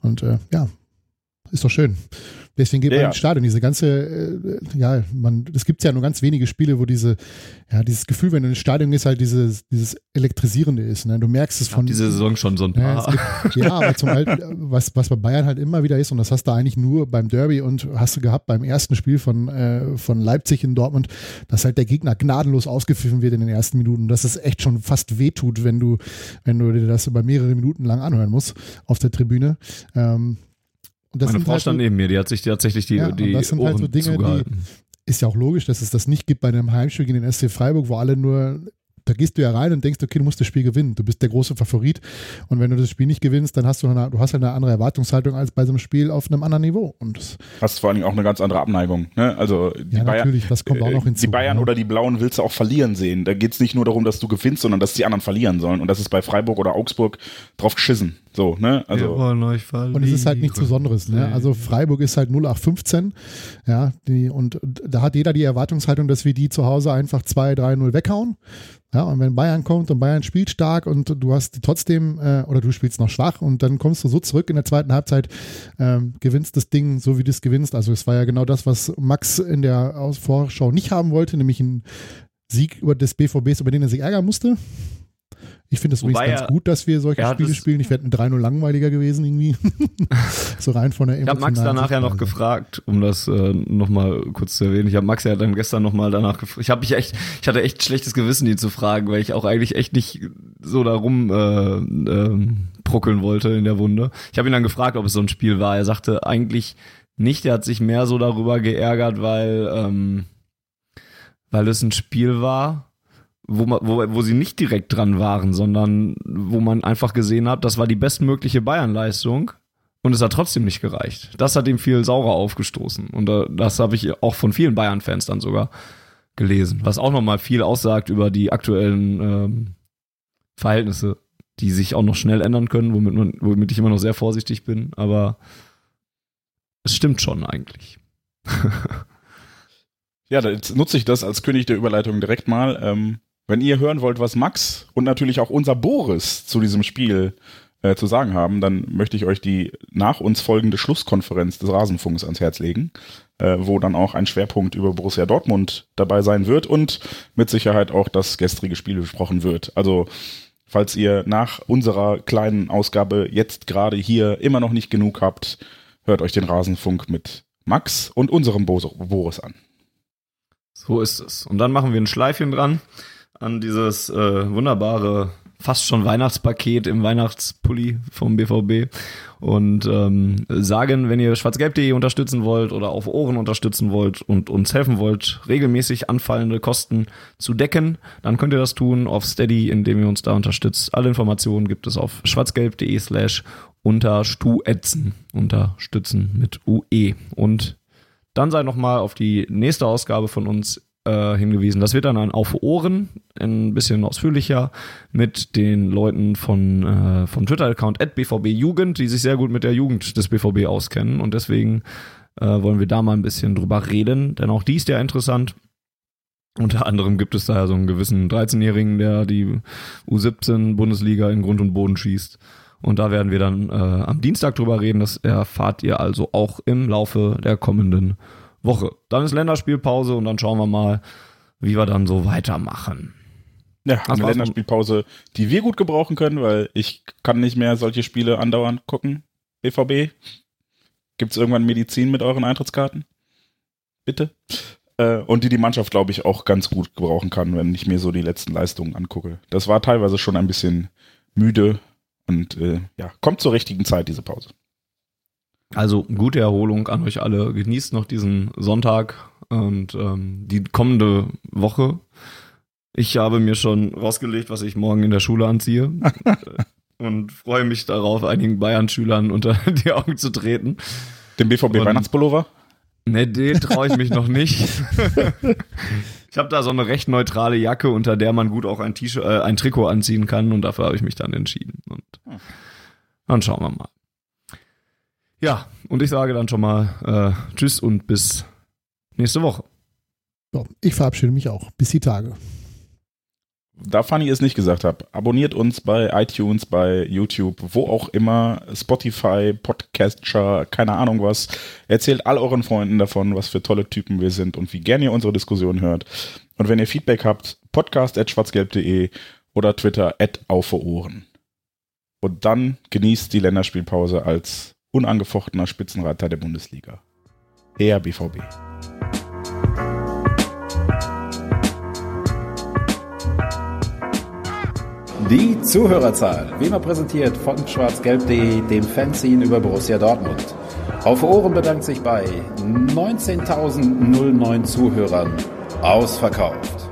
Und äh, ja, ist doch schön. Deswegen geht Ja, man ja. ins Stadion. Diese ganze, äh, ja, man, es gibt ja nur ganz wenige Spiele, wo diese, ja, dieses Gefühl, wenn du ins Stadion gehst, halt dieses, dieses elektrisierende ist. Ne? Du merkst es von Diese Saison schon so ein ja, paar. es gibt, ja, aber zum Beispiel, was, was bei Bayern halt immer wieder ist, und das hast du eigentlich nur beim Derby und hast du gehabt beim ersten Spiel von, äh, von Leipzig in Dortmund, dass halt der Gegner gnadenlos ausgepfiffen wird in den ersten Minuten. Dass es echt schon fast wehtut, wenn du, wenn du dir das über mehrere Minuten lang anhören musst auf der Tribüne. Ähm, das Meine Frau halt so- stand neben mir, die hat sich tatsächlich die, Ja, die das sind halt Ohren so Dinge, die- zugehalten. ist ja auch logisch, dass es das nicht gibt bei einem Heimspiel gegen den SC Freiburg, wo alle nur, da gehst du ja rein und denkst, okay, du musst das Spiel gewinnen. Du bist der große Favorit. Und wenn du das Spiel nicht gewinnst, dann hast du, eine, du hast halt eine andere Erwartungshaltung als bei so einem Spiel auf einem anderen Niveau. Und das, hast vor allen Dingen auch eine ganz andere Abneigung. Ne? Also die ja, Bayern, natürlich, das kommt auch noch äh, hinzu. die Bayern ne? oder die Blauen willst du auch verlieren sehen. Da geht es nicht nur darum, dass du gewinnst, sondern dass die anderen verlieren sollen. Und das ist bei Freiburg oder Augsburg drauf geschissen. So, ne? Also wollen euch verlieren. Und es ist halt nichts Besonderes. Ne? Also Freiburg ist halt 0815. Ja, die, und da hat jeder die Erwartungshaltung, dass wir die zu Hause einfach 2-3-0 weghauen. Ja, und wenn Bayern kommt und Bayern spielt stark und du hast trotzdem, äh, oder du spielst noch schwach und dann kommst du so zurück in der zweiten Halbzeit, ähm, gewinnst das Ding so, wie du es gewinnst. Also es war ja genau das, was Max in der Vorschau nicht haben wollte, nämlich ein Sieg über des BVBs, über den er sich ärgern musste. Ich finde es übrigens ganz er- gut, dass wir solche Spiele spielen. Ich werde ein 3-0 langweiliger gewesen irgendwie. so rein von der Ich habe Max danach ja noch gefragt, um das äh, nochmal kurz zu erwähnen. Ich habe Max ja dann gestern nochmal danach gefragt. Ich habe mich echt, ich hatte echt schlechtes Gewissen, ihn zu fragen, weil ich auch eigentlich echt nicht so darum äh, ähm, bruckeln wollte in der Wunde. Ich habe ihn dann gefragt, ob es so ein Spiel war. Er sagte eigentlich nicht. Er hat sich mehr so darüber geärgert, weil ähm, weil es ein Spiel war, wo, wo, wo sie nicht direkt dran waren, sondern wo man einfach gesehen hat, das war die bestmögliche Bayern-Leistung und es hat trotzdem nicht gereicht. Das hat ihm viel saurer aufgestoßen und das habe ich auch von vielen Bayern-Fans dann sogar gelesen, was auch nochmal viel aussagt über die aktuellen ähm, Verhältnisse die sich auch noch schnell ändern können, womit, man, womit ich immer noch sehr vorsichtig bin. Aber es stimmt schon eigentlich. ja, jetzt nutze ich das als König der Überleitung direkt mal. Ähm, wenn ihr hören wollt, was Max und natürlich auch unser Boris zu diesem Spiel äh, zu sagen haben, dann möchte ich euch die nach uns folgende Schlusskonferenz des Rasenfunks ans Herz legen, äh, wo dann auch ein Schwerpunkt über Borussia Dortmund dabei sein wird und mit Sicherheit auch das gestrige Spiel besprochen wird. Also falls ihr nach unserer kleinen Ausgabe jetzt gerade hier immer noch nicht genug habt, hört euch den Rasenfunk mit Max und unserem Boris an. So ist es. Und dann machen wir ein Schleifchen dran an dieses äh, wunderbare fast schon Weihnachtspaket im Weihnachtspulli vom BVB und ähm, sagen, wenn ihr schwarzgelb.de unterstützen wollt oder auf Ohren unterstützen wollt und uns helfen wollt, regelmäßig anfallende Kosten zu decken, dann könnt ihr das tun auf Steady, indem ihr uns da unterstützt. Alle Informationen gibt es auf schwarzgelb.de slash unterstuetzen, unterstützen mit UE und dann sei nochmal auf die nächste Ausgabe von uns äh, hingewiesen. Das wird dann ein Auf Ohren, ein bisschen ausführlicher mit den Leuten von äh, vom Twitter-Account BVB Jugend, die sich sehr gut mit der Jugend des BVB auskennen und deswegen äh, wollen wir da mal ein bisschen drüber reden, denn auch die ist ja interessant. Unter anderem gibt es da ja so einen gewissen 13-Jährigen, der die U17 Bundesliga in Grund und Boden schießt. Und da werden wir dann äh, am Dienstag drüber reden. Das erfahrt ihr also auch im Laufe der kommenden Woche. Dann ist Länderspielpause und dann schauen wir mal, wie wir dann so weitermachen. Ja, eine Länderspielpause, die wir gut gebrauchen können, weil ich kann nicht mehr solche Spiele andauernd gucken. BVB, gibt es irgendwann Medizin mit euren Eintrittskarten? Bitte? Äh, und die die Mannschaft, glaube ich, auch ganz gut gebrauchen kann, wenn ich mir so die letzten Leistungen angucke. Das war teilweise schon ein bisschen müde und äh, ja, kommt zur richtigen Zeit, diese Pause. Also gute Erholung an euch alle. Genießt noch diesen Sonntag und ähm, die kommende Woche. Ich habe mir schon rausgelegt, was ich morgen in der Schule anziehe. und freue mich darauf, einigen Bayern-Schülern unter die Augen zu treten. Den BVB-Weihnachtspullover? Ne, den traue ich mich noch nicht. ich habe da so eine recht neutrale Jacke, unter der man gut auch ein T-Shirt, äh, ein Trikot anziehen kann und dafür habe ich mich dann entschieden. Und hm. dann schauen wir mal. Ja, und ich sage dann schon mal äh, Tschüss und bis nächste Woche. So, ich verabschiede mich auch. Bis die Tage. Da Fanny es nicht gesagt hat, abonniert uns bei iTunes, bei YouTube, wo auch immer, Spotify, Podcatcher, keine Ahnung was. Erzählt all euren Freunden davon, was für tolle Typen wir sind und wie gerne ihr unsere Diskussion hört. Und wenn ihr Feedback habt, podcast.schwarzgelb.de oder Twitter at Ohren. Und dann genießt die Länderspielpause als unangefochtener Spitzenreiter der Bundesliga. Der BVB. Die Zuhörerzahl, wie immer präsentiert von schwarzgelb.de, dem Fanzine über Borussia Dortmund. Auf Ohren bedankt sich bei 19.009 Zuhörern ausverkauft.